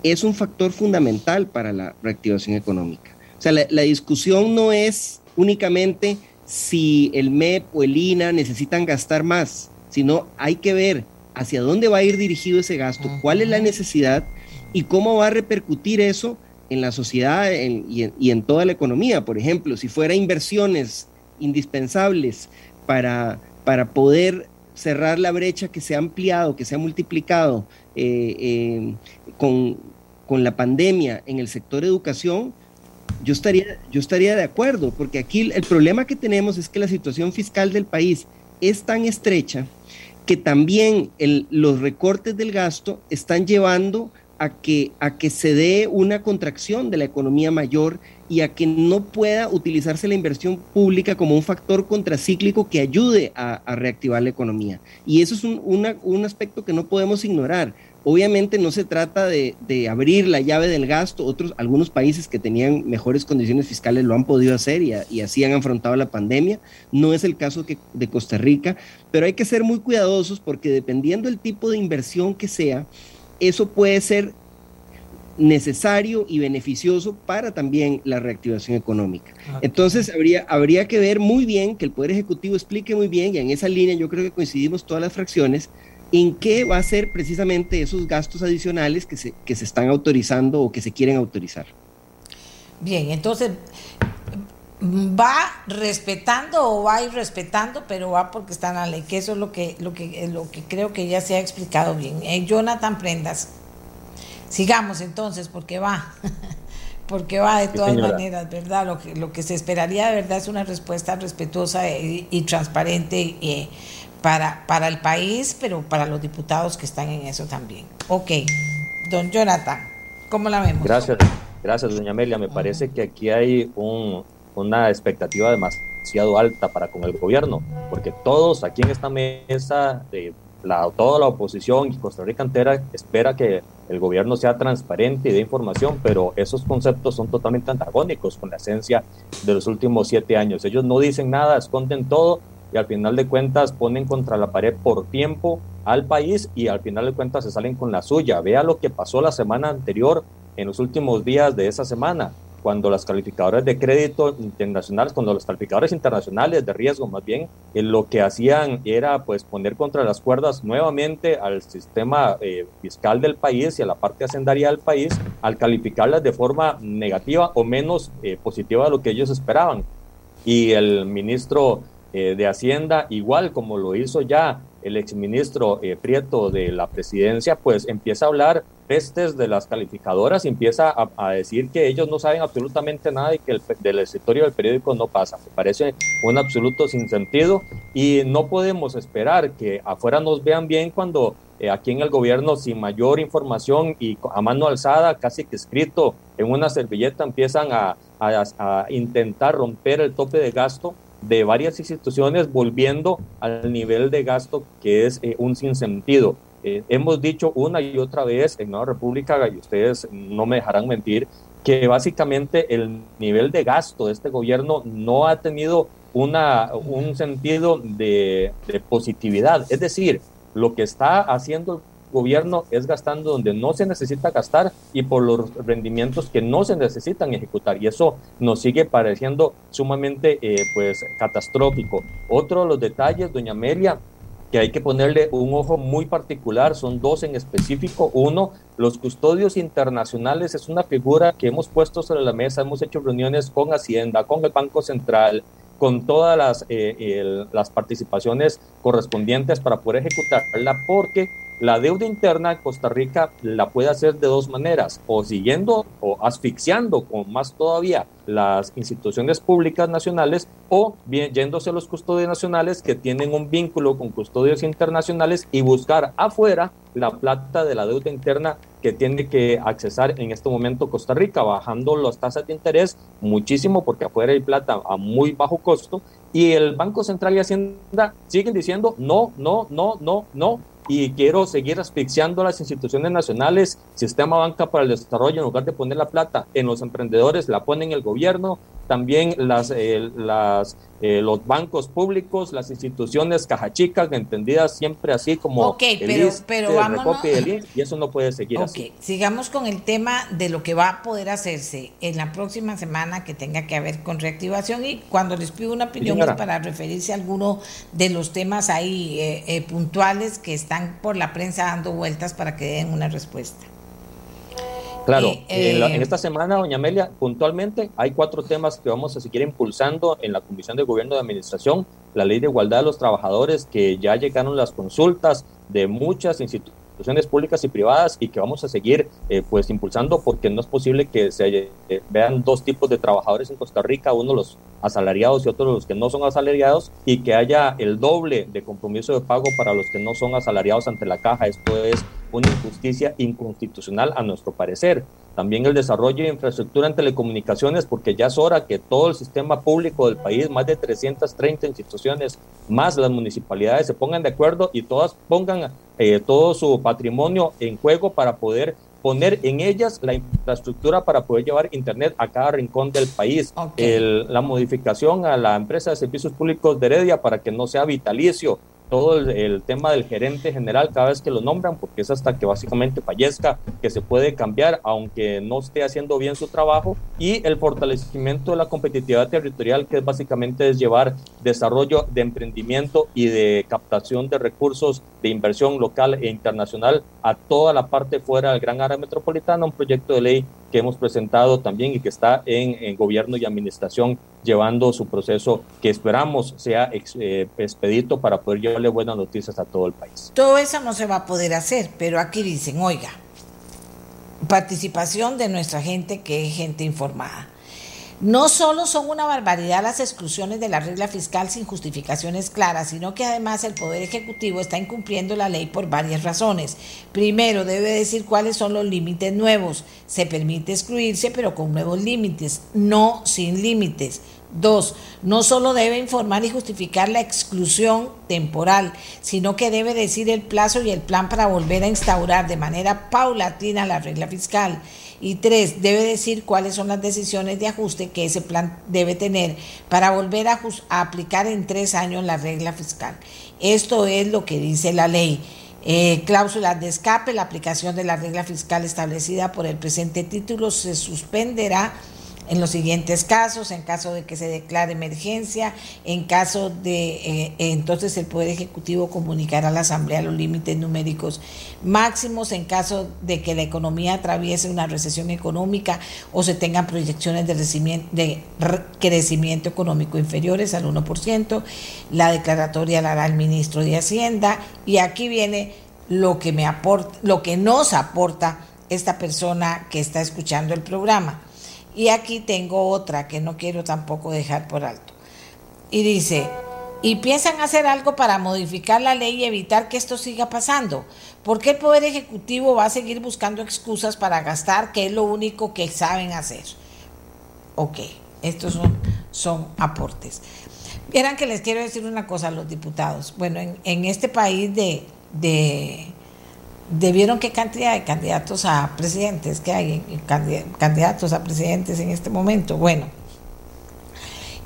es un factor fundamental para la reactivación económica. O sea, la, discusión no es únicamente si el MEP o el INA necesitan gastar más, sino hay que ver hacia dónde va a ir dirigido ese gasto, cuál es la necesidad y cómo va a repercutir eso en la sociedad y, en, toda la economía. Por ejemplo, si fuera inversiones indispensables para, para poder cerrar la brecha que se ha ampliado, que se ha multiplicado eh, eh, con, con, la pandemia en el sector educación, yo estaría, yo estaría de acuerdo, porque aquí el problema que tenemos es que la situación fiscal del país es tan estrecha que también los recortes del gasto están llevando a que, a que se dé una contracción de la economía mayor y a que no pueda utilizarse la inversión pública como un factor contracíclico que ayude a, reactivar la economía. Y eso es un, un, aspecto que no podemos ignorar. Obviamente no se trata de, de, abrir la llave del gasto, otros, algunos países que tenían mejores condiciones fiscales lo han podido hacer y, y así han afrontado la pandemia. No es el caso de Costa Rica, pero hay que ser muy cuidadosos porque dependiendo del tipo de inversión que sea, eso puede ser necesario y beneficioso para también la reactivación económica. Entonces, habría, habría que ver muy bien, que el Poder Ejecutivo explique muy bien, y en esa línea yo creo que coincidimos todas las fracciones, en qué va a ser precisamente esos gastos adicionales que se, que se están autorizando o que se quieren autorizar. Bien, entonces va respetando o va a ir respetando, pero va porque está en la ley, que eso es lo que, lo que, lo que creo que ya se ha explicado bien. Eh, Jonathan Prendas, sigamos entonces, porque va, [LAUGHS] porque va de todas maneras, ¿verdad? Lo que, lo que se esperaría de verdad es una respuesta respetuosa y, transparente eh, para, para el país, pero para los diputados que están en eso también. Ok, don Jonathan, ¿cómo la vemos? Gracias. Gracias, doña Amelia. Me parece que aquí hay un, una expectativa demasiado alta para con el gobierno, porque todos aquí en esta mesa, la, toda la oposición y Costa Rica entera espera que el gobierno sea transparente y dé información, pero esos conceptos son totalmente antagónicos con la esencia de los últimos siete años. Ellos no dicen nada, esconden todo y al final de cuentas ponen contra la pared por tiempo al país y al final de cuentas se salen con la suya. Vea lo que pasó la semana anterior, en los últimos días de esa semana cuando las calificadoras de crédito internacionales, cuando los calificadores internacionales de riesgo más bien, eh, lo que hacían era pues poner contra las cuerdas nuevamente al sistema eh, fiscal del país y a la parte hacendaria del país al calificarlas de forma negativa o menos eh, positiva de lo que ellos esperaban. Y el ministro de Hacienda, igual como lo hizo ya el exministro Prieto de la presidencia, pues empieza a hablar pestes de las calificadoras y empieza a, decir que ellos no saben absolutamente nada y que el, del escritorio del periódico no pasa. Me parece un absoluto sinsentido y no podemos esperar que afuera nos vean bien cuando eh, aquí en el gobierno sin mayor información y a mano alzada, casi que escrito en una servilleta, empiezan a intentar romper el tope de gasto de varias instituciones volviendo al nivel de gasto que es eh, un sinsentido. Eh, hemos dicho una y otra vez en Nueva República, y ustedes no me dejarán mentir, que básicamente el nivel de gasto de este gobierno no ha tenido una, un sentido de, positividad. Es decir, lo que está haciendo el gobierno es gastando donde no se necesita gastar y por los rendimientos que no se necesitan ejecutar. Y eso nos sigue pareciendo sumamente eh, pues, catastrófico. Otro de los detalles, doña Amelia, que hay que ponerle un ojo muy particular, son dos en específico. Uno, los custodios internacionales es una figura que hemos puesto sobre la mesa, hemos hecho reuniones con Hacienda, con el Banco Central, con todas las, eh, las participaciones correspondientes para poder ejecutarla, porque la deuda interna en Costa Rica la puede hacer de dos maneras, o siguiendo o asfixiando con más todavía las instituciones públicas nacionales o bien yéndose a los custodios nacionales que tienen un vínculo con custodios internacionales y buscar afuera la plata de la deuda interna que tiene que accesar en este momento Costa Rica, bajando las tasas de interés muchísimo porque afuera hay plata a muy bajo costo. Y el Banco Central y Hacienda siguen diciendo no, no, no, no, no y quiero seguir asfixiando las instituciones nacionales, sistema banca para el desarrollo, en lugar de poner la plata en los emprendedores, la ponen el gobierno, también las, eh, las, eh, los bancos públicos, las instituciones cajachicas, entendidas siempre así como Ok, pero, pero vamos y eso no puede seguir okay. Sigamos con el tema de lo que va a poder hacerse en la próxima semana que tenga que ver con reactivación y cuando les pido una opinión es para referirse a alguno de los temas ahí eh, puntuales que están por la prensa dando vueltas para que den una respuesta. Claro, en, eh, esta semana, doña Amelia, puntualmente hay cuatro temas que vamos a seguir impulsando en la Comisión de Gobierno de Administración, la Ley de Igualdad de los Trabajadores, que ya llegaron las consultas de muchas instituciones instituciones públicas y privadas y que vamos a seguir eh, pues impulsando porque no es posible que se eh, vean dos tipos de trabajadores en Costa Rica, uno los asalariados y otros los que no son asalariados y que haya el doble de compromiso de pago para los que no son asalariados ante la caja. Esto es una injusticia inconstitucional a nuestro parecer. También el desarrollo de infraestructura en telecomunicaciones, porque ya es hora que todo el sistema público del país, más de 330 instituciones, más las municipalidades, se pongan de acuerdo y todas pongan eh, todo su patrimonio en juego para poder poner en ellas la infraestructura para poder llevar Internet a cada rincón del país. la modificación a la empresa de servicios públicos de Heredia para que no sea vitalicio, todo el, tema del gerente general cada vez que lo nombran, porque es hasta que básicamente fallezca que se puede cambiar, aunque no esté haciendo bien su trabajo, y el fortalecimiento de la competitividad territorial, que es básicamente es llevar desarrollo de emprendimiento y de captación de recursos de inversión local e internacional a toda la parte fuera del gran área metropolitana, un proyecto de ley que hemos presentado también y que está en, gobierno y administración llevando su proceso que esperamos sea eh, expedito para poder llevarle buenas noticias a todo el país. Todo eso no se va a poder hacer, pero aquí dicen, oiga, participación de nuestra gente que es gente informada. No solo son una barbaridad las exclusiones de la regla fiscal sin justificaciones claras, sino que además el Poder Ejecutivo está incumpliendo la ley por varias razones. Primero, debe decir cuáles son los límites nuevos. Se permite excluirse, pero con nuevos límites, no sin límites. Dos, no solo debe informar y justificar la exclusión temporal, sino que debe decir el plazo y el plan para volver a instaurar de manera paulatina la regla fiscal. Y tres, debe decir cuáles son las decisiones de ajuste que ese plan debe tener para volver a, aplicar en tres años la regla fiscal. Esto es lo que dice la ley. Eh, cláusulas de escape, la aplicación de la regla fiscal establecida por el presente título se suspenderá en los siguientes casos, en caso de que se declare emergencia, en caso de, eh, entonces el Poder Ejecutivo comunicará a la Asamblea los límites numéricos máximos, en caso de que la economía atraviese una recesión económica o se tengan proyecciones de, de crecimiento económico inferiores al 1%, la declaratoria la hará el ministro de Hacienda y aquí viene lo que me aporta, lo que nos aporta esta persona que está escuchando el programa y aquí tengo otra que no quiero tampoco dejar por alto. Y dice, y piensan hacer algo para modificar la ley y evitar que esto siga pasando. ¿Por qué el Poder Ejecutivo va a seguir buscando excusas para gastar, que es lo único que saben hacer? Ok, estos son, son aportes. Vieran que les quiero decir una cosa a los diputados. Bueno, en, en este país de, de debieron qué cantidad de candidatos a presidentes que hay, candidatos a presidentes en este momento. Bueno,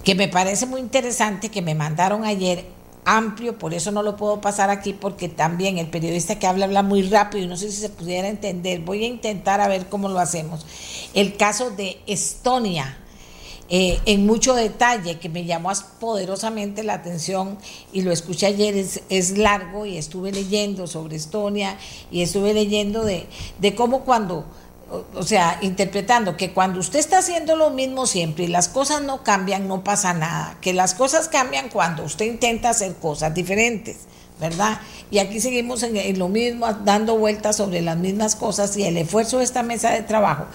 que me parece muy interesante que me mandaron ayer amplio, por eso no lo puedo pasar aquí porque también el periodista que habla habla muy rápido y no sé si se pudiera entender. Voy a intentar a ver cómo lo hacemos. El caso de Estonia eh, en mucho detalle que me llamó poderosamente la atención y lo escuché ayer, es, es, largo y estuve leyendo sobre Estonia y estuve leyendo de, de cómo cuando, o, sea, interpretando que cuando usted está haciendo lo mismo siempre y las cosas no cambian, no pasa nada, que las cosas cambian cuando usted intenta hacer cosas diferentes. ¿Verdad? Y aquí seguimos en, lo mismo, dando vueltas sobre las mismas cosas y el esfuerzo de esta mesa de trabajo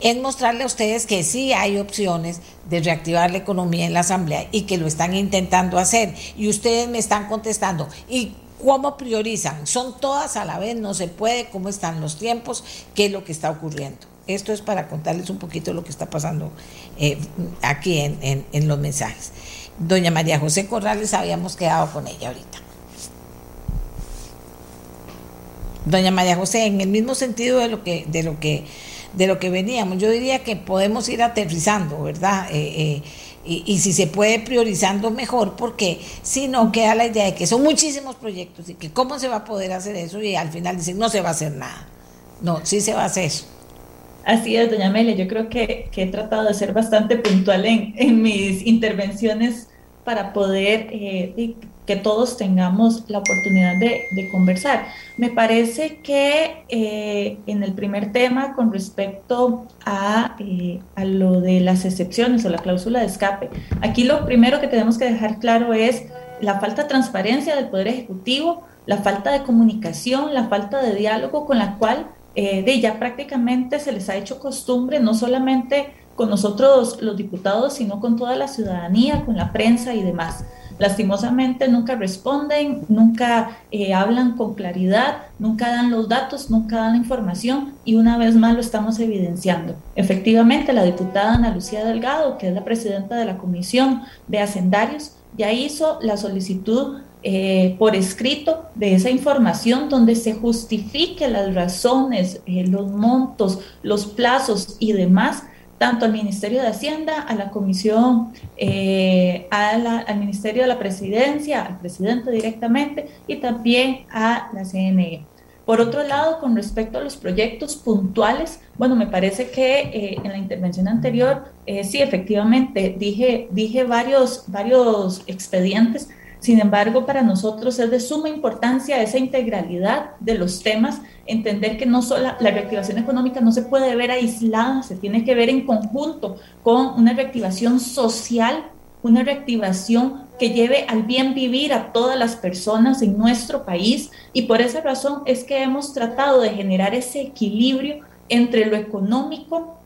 es mostrarle a ustedes que sí hay opciones de reactivar la economía en la Asamblea y que lo están intentando hacer. Y ustedes me están contestando. ¿Y cómo priorizan? ¿Son todas a la vez? ¿No se puede? ¿Cómo están los tiempos? ¿Qué es lo que está ocurriendo? Esto es para contarles un poquito lo que está pasando eh, aquí en, en los mensajes. Doña María José Corrales habíamos quedado con ella ahorita. Doña María José, en el mismo sentido de lo que, de lo que, de lo que veníamos, yo diría que podemos ir aterrizando, ¿verdad? Eh, eh, y, si se puede priorizando mejor, porque si no queda la idea de que son muchísimos proyectos y que cómo se va a poder hacer eso y al final dicen no se va a hacer nada. No, sí se va a hacer. Así es, doña Amelia, yo creo que, he tratado de ser bastante puntual en, mis intervenciones para poder eh, que todos tengamos la oportunidad de, conversar. Me parece que eh, en el primer tema, con respecto a, eh, a, lo de las excepciones o la cláusula de escape, aquí lo primero que tenemos que dejar claro es la falta de transparencia del Poder Ejecutivo, la falta de comunicación, la falta de diálogo con la cual eh, de ya prácticamente se les ha hecho costumbre, no solamente con nosotros los diputados, sino con toda la ciudadanía, con la prensa y demás lastimosamente nunca responden, nunca eh, hablan con claridad, nunca dan los datos, nunca dan la información y una vez más lo estamos evidenciando. Efectivamente, la diputada Ana Lucía Delgado, que es la presidenta de la Comisión de Hacendarios, ya hizo la solicitud eh, por escrito de esa información donde se justifique las razones, eh, los montos, los plazos y demás tanto al Ministerio de Hacienda, a la Comisión, eh, al Ministerio de la Presidencia, al presidente directamente y también a la CNE. Por otro lado, con respecto a los proyectos puntuales, bueno, me parece que eh, en la intervención anterior, eh, sí, efectivamente, dije, dije varios, varios expedientes sin embargo, para nosotros es de suma importancia esa integralidad de los temas, entender que no solo la reactivación económica no se puede ver aislada, se tiene que ver en conjunto con una reactivación social, una reactivación que lleve al bien vivir a todas las personas en nuestro país. Y por esa razón es que hemos tratado de generar ese equilibrio entre lo económico,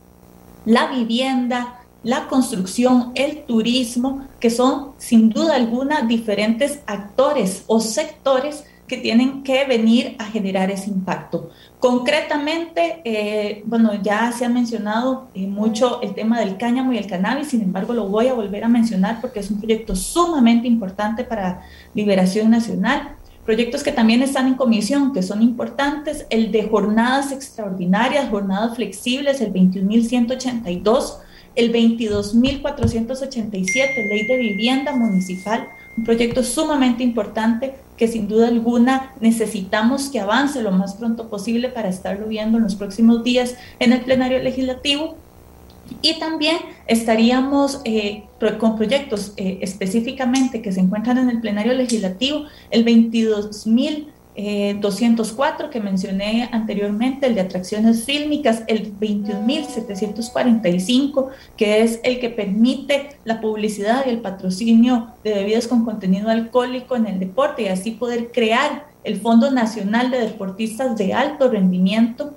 la vivienda, la construcción, el turismo, que son sin duda alguna diferentes actores o sectores que tienen que venir a generar ese impacto. Concretamente, eh, bueno, ya se ha mencionado eh, mucho el tema del cáñamo y el cannabis, sin embargo lo voy a volver a mencionar porque es un proyecto sumamente importante para Liberación Nacional. Proyectos que también están en comisión, que son importantes, el de jornadas extraordinarias, jornadas flexibles, el 21.182, el 22.487, ley de vivienda municipal, un proyecto sumamente importante que sin duda alguna necesitamos que avance lo más pronto posible para estarlo viendo en los próximos días en el plenario legislativo. Y también estaríamos eh, con proyectos eh, específicamente que se encuentran en el plenario legislativo, el 22.000 204 eh, que mencioné anteriormente, el de atracciones fílmicas, el 21.745, que es el que permite la publicidad y el patrocinio de bebidas con contenido alcohólico en el deporte y así poder crear el Fondo Nacional de Deportistas de Alto Rendimiento.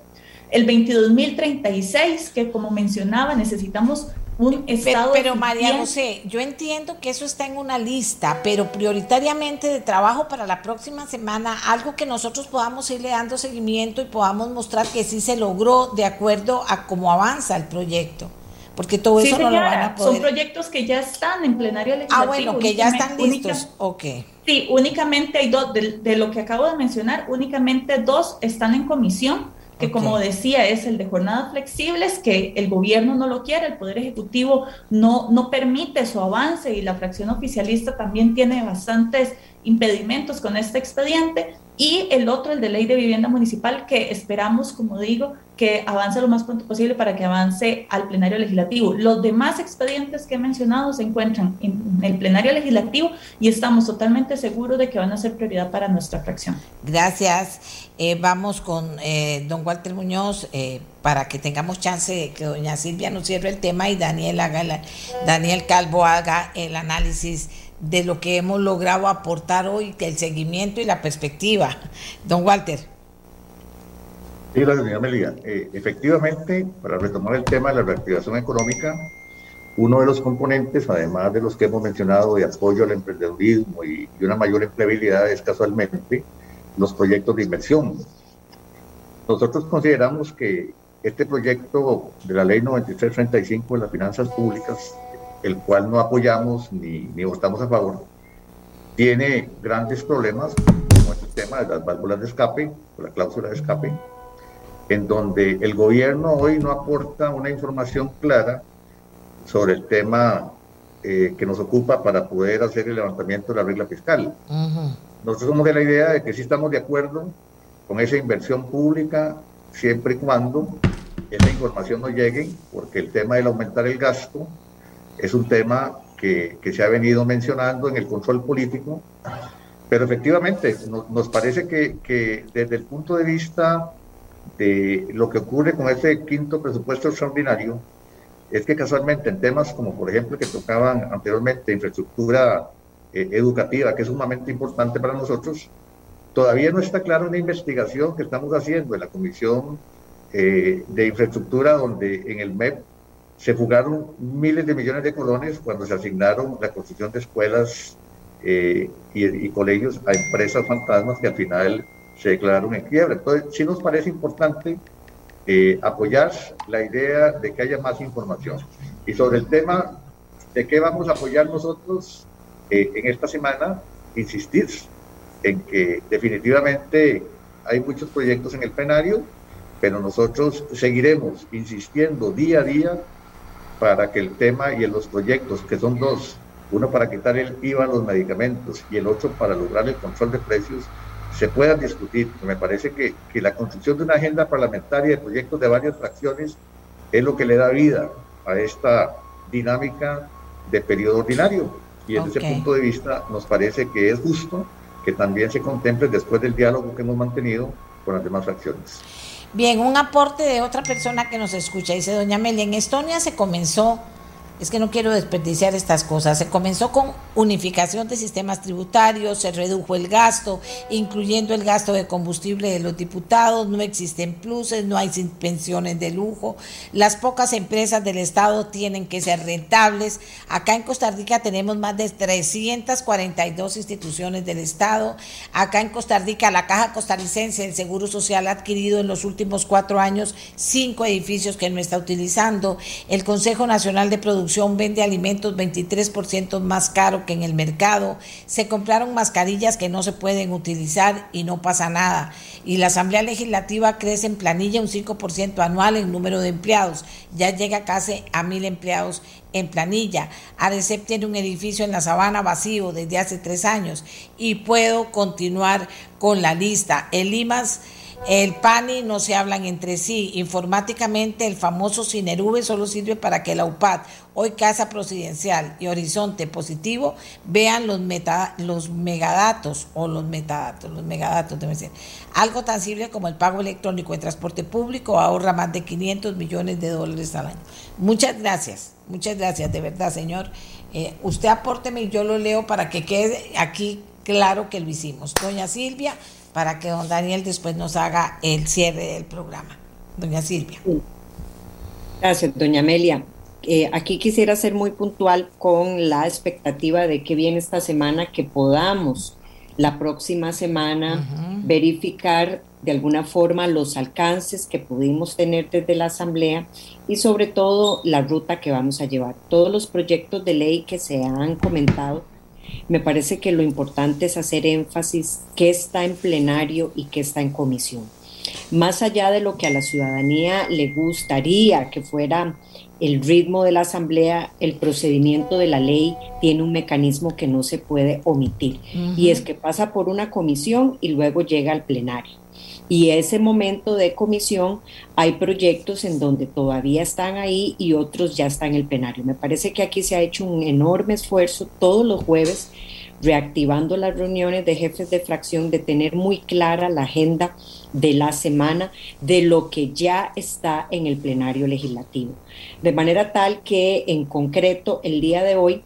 El 22.036, que como mencionaba, necesitamos un estado. Pero, María José, yo entiendo que eso está en una lista, pero prioritariamente de trabajo para la próxima semana, algo que nosotros podamos irle dando seguimiento y podamos mostrar que sí se logró de acuerdo a cómo avanza el proyecto. Porque todo eso no lo van a poder. Son proyectos que ya están en plenario legislativo. Ah, bueno, que ya están listos. ok. Sí, únicamente hay dos, de lo que acabo de mencionar, únicamente dos están en comisión que como decía es el de jornadas flexibles, que el gobierno no lo quiere, el Poder Ejecutivo no, no permite su avance y la fracción oficialista también tiene bastantes impedimentos con este expediente y el otro, el de ley de vivienda municipal, que esperamos, como digo, que avance lo más pronto posible para que avance al plenario legislativo. Los demás expedientes que he mencionado se encuentran en el plenario legislativo y estamos totalmente seguros de que van a ser prioridad para nuestra fracción. Gracias. Eh, vamos con eh, don Walter Muñoz eh, para que tengamos chance de que doña Silvia nos cierre el tema y Daniel, haga Daniel Calvo haga el análisis de lo que hemos logrado aportar hoy, el seguimiento y la perspectiva. Don Walter. Sí, gracias, señora Melia. Eh, efectivamente, para retomar el tema de la reactivación económica, uno de los componentes, además de los que hemos mencionado de apoyo al emprendedurismo y, y una mayor empleabilidad, es casualmente los proyectos de inversión. Nosotros consideramos que este proyecto de la ley 9335 de las finanzas públicas el cual no apoyamos ni, ni votamos a favor, tiene grandes problemas, como el tema de las válvulas de escape, la cláusula de escape, en donde el gobierno hoy no aporta una información clara sobre el tema eh, que nos ocupa para poder hacer el levantamiento de la regla fiscal. Nosotros somos de la idea de que sí estamos de acuerdo con esa inversión pública siempre y cuando esa información no llegue, porque el tema del aumentar el gasto es un tema que, que, se ha venido mencionando en el control político, pero efectivamente nos parece que, desde el punto de vista de lo que ocurre con este quinto presupuesto extraordinario, es que casualmente en temas como por ejemplo que tocaban anteriormente infraestructura eh, educativa, que es sumamente importante para nosotros, todavía no está clara una investigación que estamos haciendo en la Comisión eh, de Infraestructura, donde en el MEP se fugaron miles de millones de colones cuando se asignaron la construcción de escuelas eh, y, colegios a empresas fantasmas que al final se declararon en quiebra. Entonces, sí nos parece importante eh, apoyar la idea de que haya más información. Y sobre el tema de qué vamos a apoyar nosotros eh, en esta semana, insistir en que definitivamente hay muchos proyectos en el plenario, pero nosotros seguiremos insistiendo día a día para que el tema y en los proyectos, que son dos, uno para quitar el IVA a los medicamentos y el otro para lograr el control de precios, se puedan discutir. Me parece que, que la construcción de una agenda parlamentaria de proyectos de varias fracciones es lo que le da vida a esta dinámica de periodo ordinario. Y desde ese punto de vista nos parece que es justo que también se contemple después del diálogo que hemos mantenido con las demás fracciones. Bien, un aporte de otra persona que nos escucha. Dice, doña Amelia, en Estonia se comenzó es que no quiero desperdiciar estas cosas. Se comenzó con unificación de sistemas tributarios, se redujo el gasto, incluyendo el gasto de combustible de los diputados, no existen pluses, no hay pensiones de lujo, las pocas empresas del Estado tienen que ser rentables. Acá en Costa Rica tenemos más de 342 instituciones del Estado. Acá en Costa Rica la Caja Costarricense del Seguro Social ha adquirido en los últimos cuatro años cinco edificios que no está utilizando. El Consejo Nacional de Producción vende alimentos 23% más caro que en el mercado. Se compraron mascarillas que no se pueden utilizar y no pasa nada. Y la Asamblea Legislativa crece en planilla un 5% anual en número de empleados. Ya llega casi a mil empleados en planilla. ARECEP tiene un edificio en la sabana vacío desde hace tres años y puedo continuar con la lista. El IMAS el PANI no se hablan entre sí. Informáticamente, el famoso Cinerube solo sirve para que la UPAD, hoy Casa Presidencial y Horizonte Positivo, vean los, meta, los megadatos o los metadatos, los megadatos, debe ser. Algo tan simple como el pago electrónico de transporte público ahorra más de 500 millones de dólares al año. Muchas gracias, muchas gracias, de verdad, señor. Eh, usted apórteme y yo lo leo para que quede aquí claro que lo hicimos. Doña Silvia para que don Daniel después nos haga el cierre del programa. Doña Silvia. Gracias, doña Amelia. Eh, aquí quisiera ser muy puntual con la expectativa de que viene esta semana que podamos la próxima semana verificar de alguna forma los alcances que pudimos tener desde la Asamblea y sobre todo la ruta que vamos a llevar. Todos los proyectos de ley que se han comentado me parece que lo importante es hacer énfasis que está en plenario y que está en comisión. Más allá de lo que a la ciudadanía le gustaría que fuera el ritmo de la asamblea, el procedimiento de la ley tiene un mecanismo que no se puede omitir. Y es que pasa por una comisión y luego llega al plenario y ese momento de comisión hay proyectos en donde todavía están ahí y otros ya están en el plenario. Me parece que aquí se ha hecho un enorme esfuerzo todos los jueves reactivando las reuniones de jefes de fracción, de tener muy clara la agenda de la semana de lo que ya está en el plenario legislativo. De manera tal que en concreto el día de hoy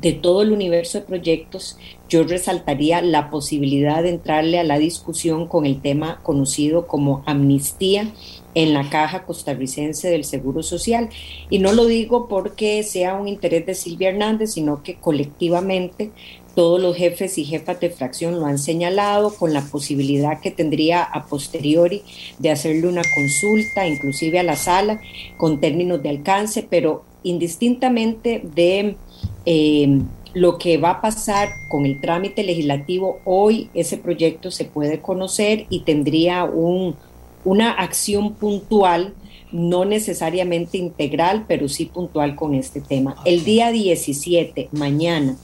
de todo el universo de proyectos, yo resaltaría la posibilidad de entrarle a la discusión con el tema conocido como amnistía en la caja costarricense del Seguro Social. Y no lo digo porque sea un interés de Silvia Hernández, sino que colectivamente todos los jefes y jefas de fracción lo han señalado con la posibilidad que tendría a posteriori de hacerle una consulta, inclusive a la sala, con términos de alcance, pero indistintamente de eh, lo que va a pasar con el trámite legislativo, hoy ese proyecto se puede conocer y tendría un, una acción puntual, no necesariamente integral, pero sí puntual con este tema. El día 17, mañana,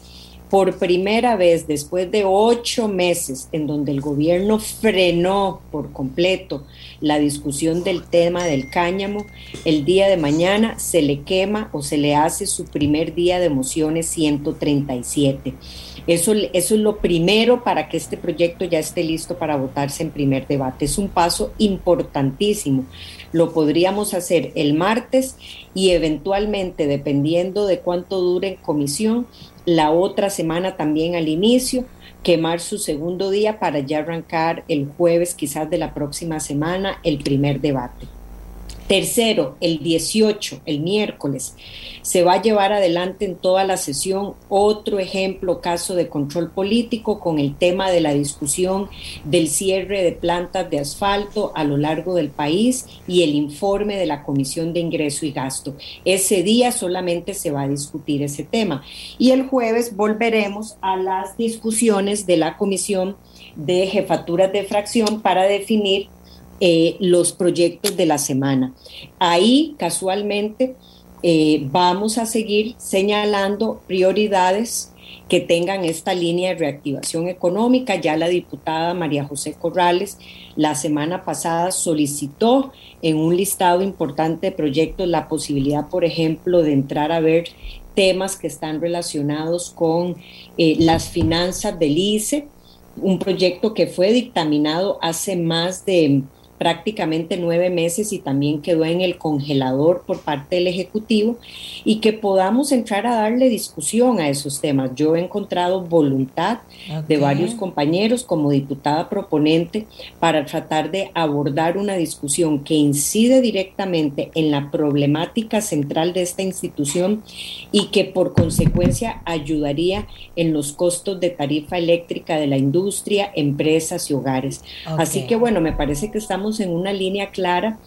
por primera vez después de ocho meses en donde el gobierno frenó por completo la discusión del tema del cáñamo, el día de mañana se le quema o se le hace su primer día de mociones 137. Eso, eso es lo primero para que este proyecto ya esté listo para votarse en primer debate. Es un paso importantísimo. Lo podríamos hacer el martes y eventualmente, dependiendo de cuánto dure en comisión, la otra semana también al inicio, quemar su segundo día para ya arrancar el jueves quizás de la próxima semana el primer debate. Tercero, el 18, el miércoles, se va a llevar adelante en toda la sesión otro ejemplo, caso de control político con el tema de la discusión del cierre de plantas de asfalto a lo largo del país y el informe de la Comisión de Ingreso y Gasto. Ese día solamente se va a discutir ese tema. Y el jueves volveremos a las discusiones de la Comisión de Jefaturas de Fracción para definir eh, los proyectos de la semana. Ahí, casualmente, eh, vamos a seguir señalando prioridades que tengan esta línea de reactivación económica. Ya la diputada María José Corrales la semana pasada solicitó en un listado importante de proyectos la posibilidad, por ejemplo, de entrar a ver temas que están relacionados con eh, las finanzas del ICE, un proyecto que fue dictaminado hace más de prácticamente nueve meses y también quedó en el congelador por parte del Ejecutivo y que podamos entrar a darle discusión a esos temas. Yo he encontrado voluntad de varios compañeros como diputada proponente para tratar de abordar una discusión que incide directamente en la problemática central de esta institución y que por consecuencia ayudaría en los costos de tarifa eléctrica de la industria, empresas y hogares. Así que bueno, me parece que estamos en una línea clara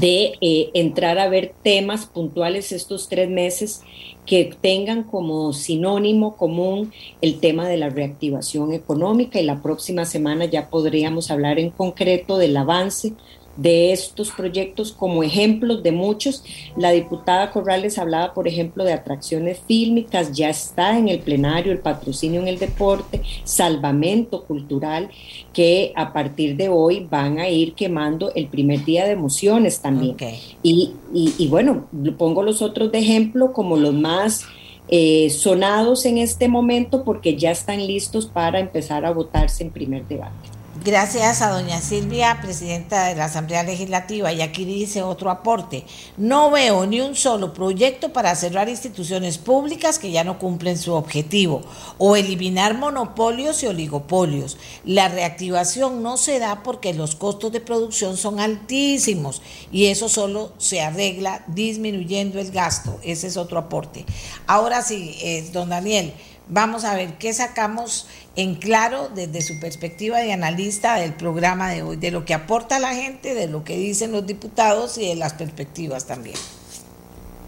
de eh, entrar a ver temas puntuales estos tres meses que tengan como sinónimo común el tema de la reactivación económica y la próxima semana ya podríamos hablar en concreto del avance de estos proyectos como ejemplos de muchos. La diputada Corrales hablaba, por ejemplo, de atracciones fílmicas, ya está en el plenario el patrocinio en el deporte, salvamento cultural, que a partir de hoy van a ir quemando el primer día de emociones también. Y, y, bueno, pongo los otros de ejemplo como los más... Eh, sonados en este momento porque ya están listos para empezar a votarse en primer debate. Gracias a doña Silvia, presidenta de la Asamblea Legislativa, y aquí dice otro aporte. No veo ni un solo proyecto para cerrar instituciones públicas que ya no cumplen su objetivo o eliminar monopolios y oligopolios. La reactivación no se da porque los costos de producción son altísimos y eso solo se arregla disminuyendo el gasto. Ese es otro aporte. Ahora sí, eh, don Daniel. Vamos a ver qué sacamos en claro desde su perspectiva de analista del programa de hoy, de lo que aporta la gente, de lo que dicen los diputados y de las perspectivas también.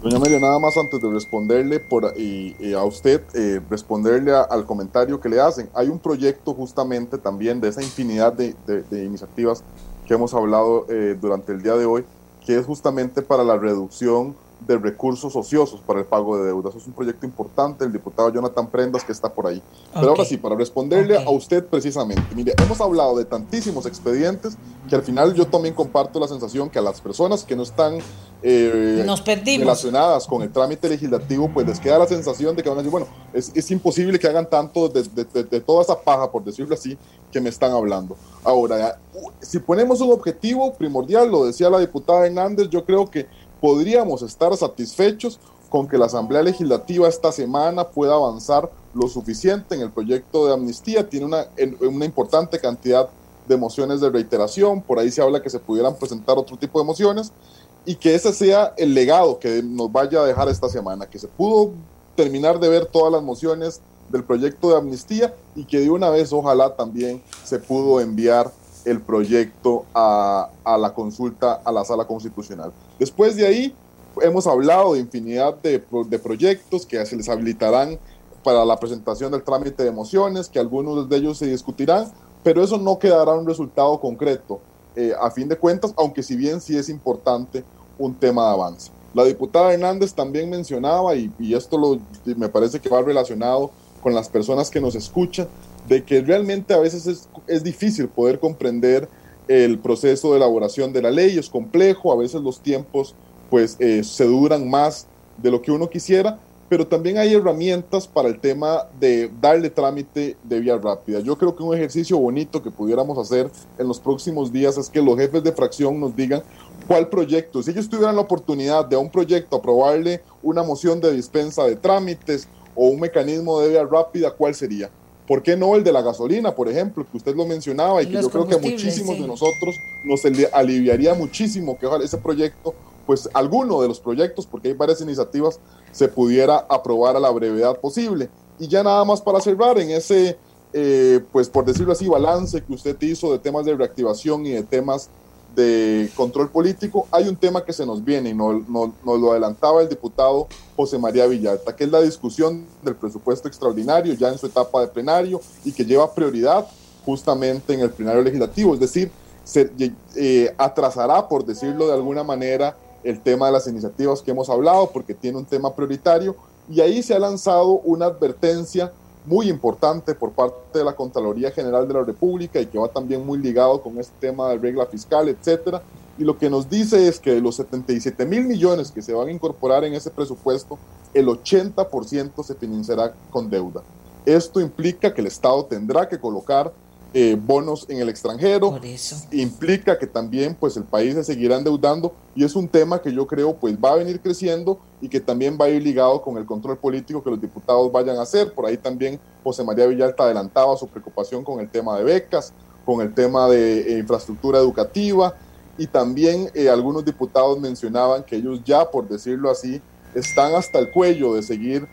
Doña Amelia, nada más antes de responderle por, y, a usted, eh, responderle al comentario que le hacen. Hay un proyecto justamente también de esa infinidad de, iniciativas que hemos hablado eh, durante el día de hoy, que es justamente para la reducción de recursos ociosos para el pago de deudas. Es un proyecto importante, el diputado Jonathan Prendas que está por ahí. Pero ahora sí, para responderle a usted precisamente, mire, hemos hablado de tantísimos expedientes que al final yo también comparto la sensación que a las personas que no están eh, relacionadas con el trámite legislativo, pues les queda la sensación de que van a decir, bueno, es, es imposible que hagan tanto de, de, toda esa paja, por decirlo así, que me están hablando. Ahora, si ponemos un objetivo primordial, lo decía la diputada Hernández, yo creo que podríamos estar satisfechos con que la Asamblea Legislativa esta semana pueda avanzar lo suficiente en el proyecto de amnistía. Tiene una, una importante cantidad de mociones de reiteración, por ahí se habla que se pudieran presentar otro tipo de mociones y que ese sea el legado que nos vaya a dejar esta semana, que se pudo terminar de ver todas las mociones del proyecto de amnistía y que de una vez ojalá también se pudo enviar el proyecto a, a, la consulta a la sala constitucional. Después de ahí, hemos hablado de infinidad de, proyectos que se les habilitarán para la presentación del trámite de mociones, que algunos de ellos se discutirán, pero eso no quedará un resultado concreto eh, a fin de cuentas, aunque si bien sí es importante un tema de avance. La diputada Hernández también mencionaba, y, esto me parece que va relacionado con las personas que nos escuchan, de que realmente a veces es, es difícil poder comprender el proceso de elaboración de la ley, es complejo, a veces los tiempos pues eh, se duran más de lo que uno quisiera, pero también hay herramientas para el tema de darle trámite de vía rápida. Yo creo que un ejercicio bonito que pudiéramos hacer en los próximos días es que los jefes de fracción nos digan cuál proyecto, si ellos tuvieran la oportunidad de a un proyecto aprobarle una moción de dispensa de trámites o un mecanismo de vía rápida, ¿cuál sería? ¿Por qué no el de la gasolina, por ejemplo, que usted lo mencionaba y que yo creo que a muchísimos de nosotros nos aliviaría muchísimo que ese proyecto, pues alguno de los proyectos, porque hay varias iniciativas, se pudiera aprobar a la brevedad posible. Y ya nada más para cerrar en ese, eh, pues por decirlo así, balance que usted hizo de temas de reactivación y de temas de control político, hay un tema que se nos viene y nos, lo adelantaba el diputado José María Villalta, que es la discusión del presupuesto extraordinario ya en su etapa de plenario y que lleva prioridad justamente en el plenario legislativo, es decir, se eh, atrasará, por decirlo de alguna manera, el tema de las iniciativas que hemos hablado, porque tiene un tema prioritario, y ahí se ha lanzado una advertencia muy importante por parte de la Contraloría General de la República y que va también muy ligado con este tema de regla fiscal, etcétera. Y lo que nos dice es que de los 77 mil millones que se van a incorporar en ese presupuesto, el 80% se financiará con deuda. Esto implica que el Estado tendrá que colocar eh, bonos en el extranjero. Implica que también pues el país se seguirá endeudando y es un tema que yo creo pues va a venir creciendo y que también va a ir ligado con el control político que los diputados vayan a hacer. Por ahí también José María Villalta adelantaba su preocupación con el tema de becas, con el tema de eh, infraestructura educativa y también eh, algunos diputados mencionaban que ellos ya, por decirlo así, están hasta el cuello de seguirle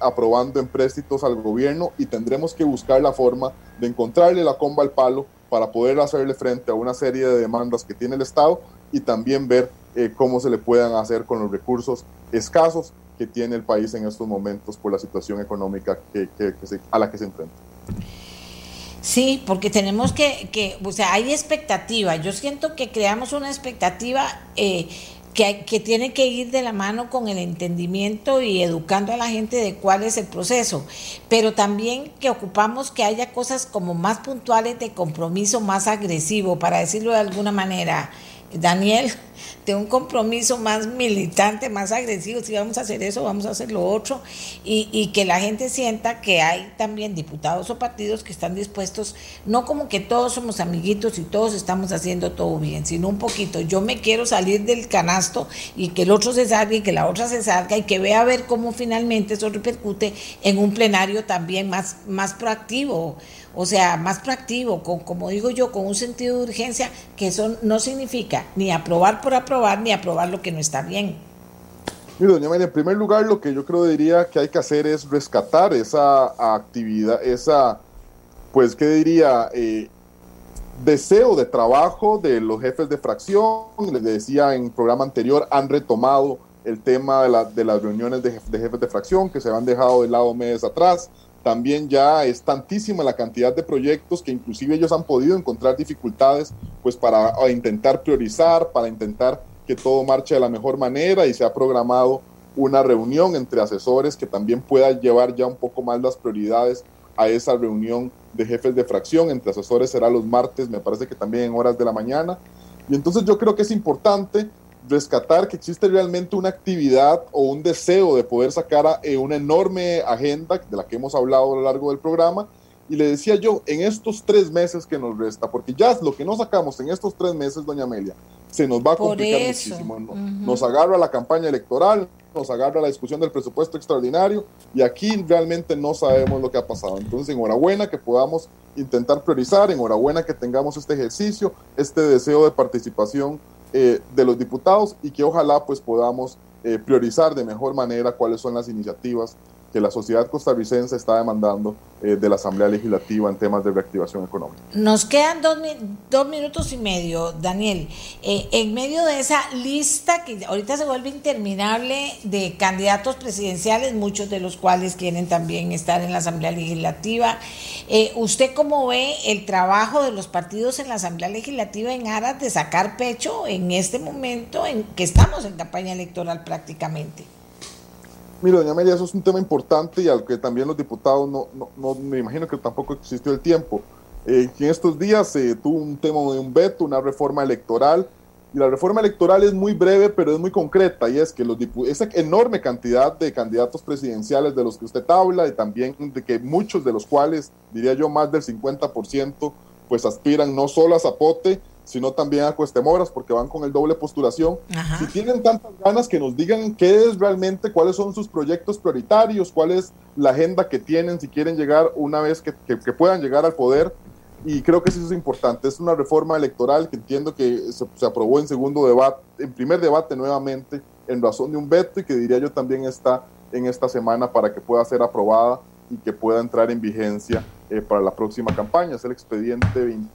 aprobando empréstitos al gobierno y tendremos que buscar la forma de encontrarle la comba al palo para poder hacerle frente a una serie de demandas que tiene el Estado y también ver eh, cómo se le puedan hacer con los recursos escasos que tiene el país en estos momentos por la situación económica a la que se enfrenta. Sí, porque tenemos que, que, o sea, hay expectativa. Yo siento que creamos una expectativa eh, que, tiene que ir de la mano con el entendimiento y educando a la gente de cuál es el proceso, pero también que ocupamos que haya cosas como más puntuales de compromiso, más agresivo, para decirlo de alguna manera. Daniel, de un compromiso más militante, más agresivo, si vamos a hacer eso, vamos a hacer lo otro, y, que la gente sienta que hay también diputados o partidos que están dispuestos, no como que todos somos amiguitos y todos estamos haciendo todo bien, sino un poquito, yo me quiero salir del canasto y que el otro se salga y que la otra se salga y que vea ver cómo finalmente eso repercute en un plenario también más, más proactivo o sea, más proactivo, con, como digo yo, con un sentido de urgencia, que eso no significa ni aprobar por aprobar, ni aprobar lo que no está bien. Mira, doña María, en primer lugar, lo que yo creo diría que hay que hacer es rescatar esa actividad, esa, pues, ¿qué diría? Eh, deseo de trabajo de los jefes de fracción, les decía en el programa anterior, han retomado el tema de, la, de las reuniones de, de, jefes de fracción que se han dejado de lado meses atrás. También ya es tantísima la cantidad de proyectos que inclusive ellos han podido encontrar dificultades pues para intentar priorizar, para intentar que todo marche de la mejor manera y se ha programado una reunión entre asesores que también pueda llevar ya un poco más las prioridades a esa reunión de jefes de fracción. Entre asesores será los martes, me parece que también en horas de la mañana. Y entonces yo creo que es importante rescatar que existe realmente una actividad o un deseo de poder sacar a, eh, una enorme agenda de la que hemos hablado a lo largo del programa. Y le decía yo, en estos tres meses que nos resta, porque ya lo que no sacamos en estos tres meses, doña Amelia, se nos va a complicar muchísimo. Nos agarra la campaña electoral, nos agarra la discusión del presupuesto extraordinario y aquí realmente no sabemos lo que ha pasado. Entonces, enhorabuena que podamos intentar priorizar, enhorabuena que tengamos este ejercicio, este deseo de participación eh, de los diputados y que ojalá pues podamos eh, priorizar de mejor manera cuáles son las iniciativas que la sociedad costarricense está demandando eh, de la Asamblea Legislativa en temas de reactivación económica. Nos quedan dos, minutos y medio, Daniel. Eh, en medio de esa lista que ahorita se vuelve interminable de candidatos presidenciales, muchos de los cuales quieren también estar en la Asamblea Legislativa, eh, ¿usted cómo ve el trabajo de los partidos en la Asamblea Legislativa en aras de sacar pecho en este momento en que estamos en campaña electoral prácticamente? Mira, doña Amelia, eso es un tema importante y al que también los diputados no, no, me imagino que tampoco existió el tiempo. Eh, en estos días se tuvo un tema de un veto, una reforma electoral, y la reforma electoral es muy breve, pero es muy concreta, y es que los esa enorme cantidad de candidatos presidenciales de los que usted habla, y también de que muchos de los cuales, diría yo, más del 50%, pues aspiran no solo a Zapote, sino también a Cuestemoras, porque van con el doble postulación. Si tienen tantas ganas que nos digan qué es realmente, cuáles son sus proyectos prioritarios, cuál es la agenda que tienen, si quieren llegar una vez que, puedan llegar al poder. Y creo que eso es importante. Es una reforma electoral que entiendo que se, se aprobó en segundo debate, en primer debate nuevamente, en razón de un veto y que diría yo también está en esta semana para que pueda ser aprobada y que pueda entrar en vigencia eh, para la próxima campaña. Es el expediente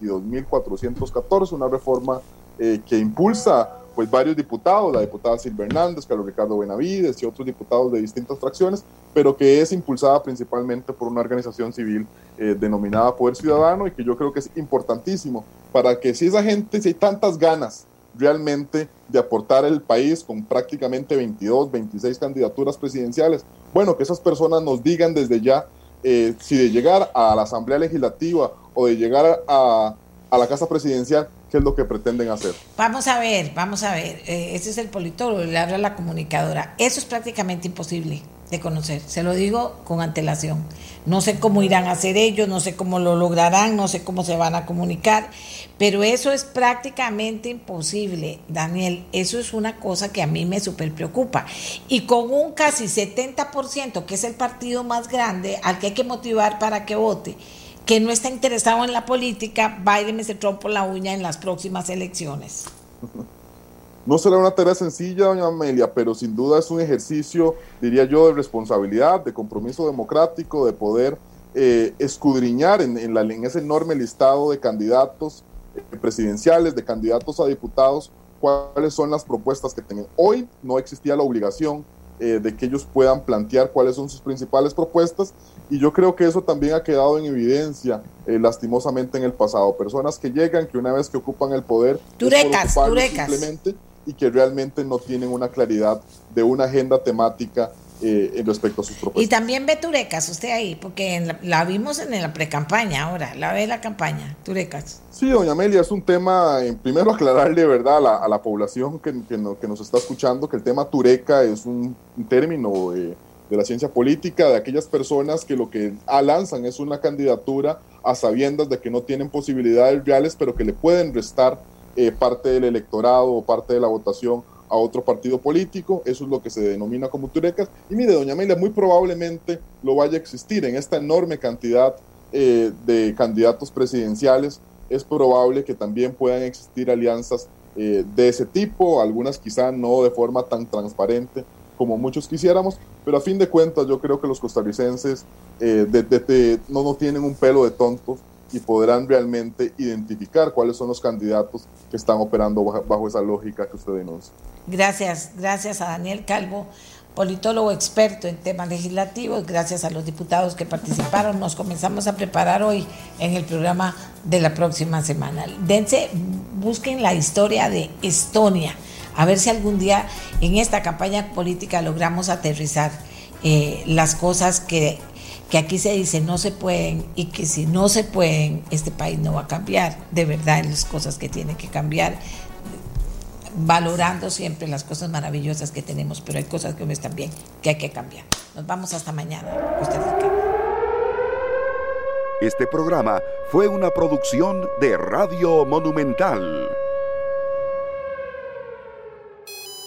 22.414, una reforma eh, que impulsa pues varios diputados, la diputada Silva Hernández, Carlos Ricardo Benavides y otros diputados de distintas fracciones, pero que es impulsada principalmente por una organización civil eh, denominada Poder Ciudadano y que yo creo que es importantísimo para que si esa gente, si hay tantas ganas realmente de aportar el país con prácticamente 22, 26 candidaturas presidenciales, bueno, que esas personas nos digan desde ya eh, si de llegar a la Asamblea Legislativa o de llegar a, la Casa Presidencial, ¿qué es lo que pretenden hacer? Vamos a ver, vamos a ver. Eh, ese es el politólogo, le habla la comunicadora. Eso es prácticamente imposible. de conocer, se lo digo con antelación. No sé cómo irán a hacer ellos, no sé cómo lo lograrán, no sé cómo se van a comunicar, pero eso es prácticamente imposible, Daniel. Eso es una cosa que a mí me súper preocupa. Y con un casi 70%, que es el partido más grande al que hay que motivar para que vote, que no está interesado en la política, Biden se trompo la uña en las próximas elecciones. [LAUGHS] No será una tarea sencilla, doña Amelia, pero sin duda es un ejercicio, diría yo, de responsabilidad, de compromiso democrático, de poder eh, escudriñar en, la, en, ese enorme listado de candidatos eh, presidenciales, de candidatos a diputados, cuáles son las propuestas que tienen. Hoy no existía la obligación eh, de que ellos puedan plantear cuáles son sus principales propuestas y yo creo que eso también ha quedado en evidencia lastimosamente en el pasado. Personas que llegan, que una vez que ocupan el poder, turecas, turecas. simplemente y que realmente no tienen una claridad de una agenda temática eh, en respecto a sus propuestas. Y también ve Turecas, usted ahí, porque la, vimos en la pre-campaña ahora, la ve la campaña, Turecas. Sí, doña Amelia, es un tema, en primero [LAUGHS] aclararle, ¿verdad?, a la, a la población que, que, nos está escuchando, que el tema Tureca es un, término de la ciencia política, de aquellas personas que lo que lanzan es una candidatura a sabiendas de que no tienen posibilidades reales, pero que le pueden restar eh, parte del electorado o parte de la votación a otro partido político, eso es lo que se denomina como turecas. Y mire, doña Amelia, muy probablemente lo vaya a existir en esta enorme cantidad eh, de candidatos presidenciales, es probable que también puedan existir alianzas eh, de ese tipo, algunas quizá no de forma tan transparente como muchos quisiéramos, pero a fin de cuentas yo creo que los costarricenses no, no tienen un pelo de tontos y podrán realmente identificar cuáles son los candidatos que están operando bajo, esa lógica que usted denuncia. Gracias, gracias a Daniel Calvo, politólogo experto en temas legislativos, gracias a los diputados que participaron. Nos comenzamos a preparar hoy en el programa de la próxima semana. Dense, busquen la historia de Estonia, a ver si algún día en esta campaña política logramos aterrizar eh, las cosas que que aquí se dice no se pueden y que si no se pueden, este país no va a cambiar. De verdad, las cosas que tienen que cambiar, valorando siempre las cosas maravillosas que tenemos, pero hay cosas que no están bien, que hay que cambiar. Nos vamos hasta mañana. Este programa fue una producción de Radio Monumental.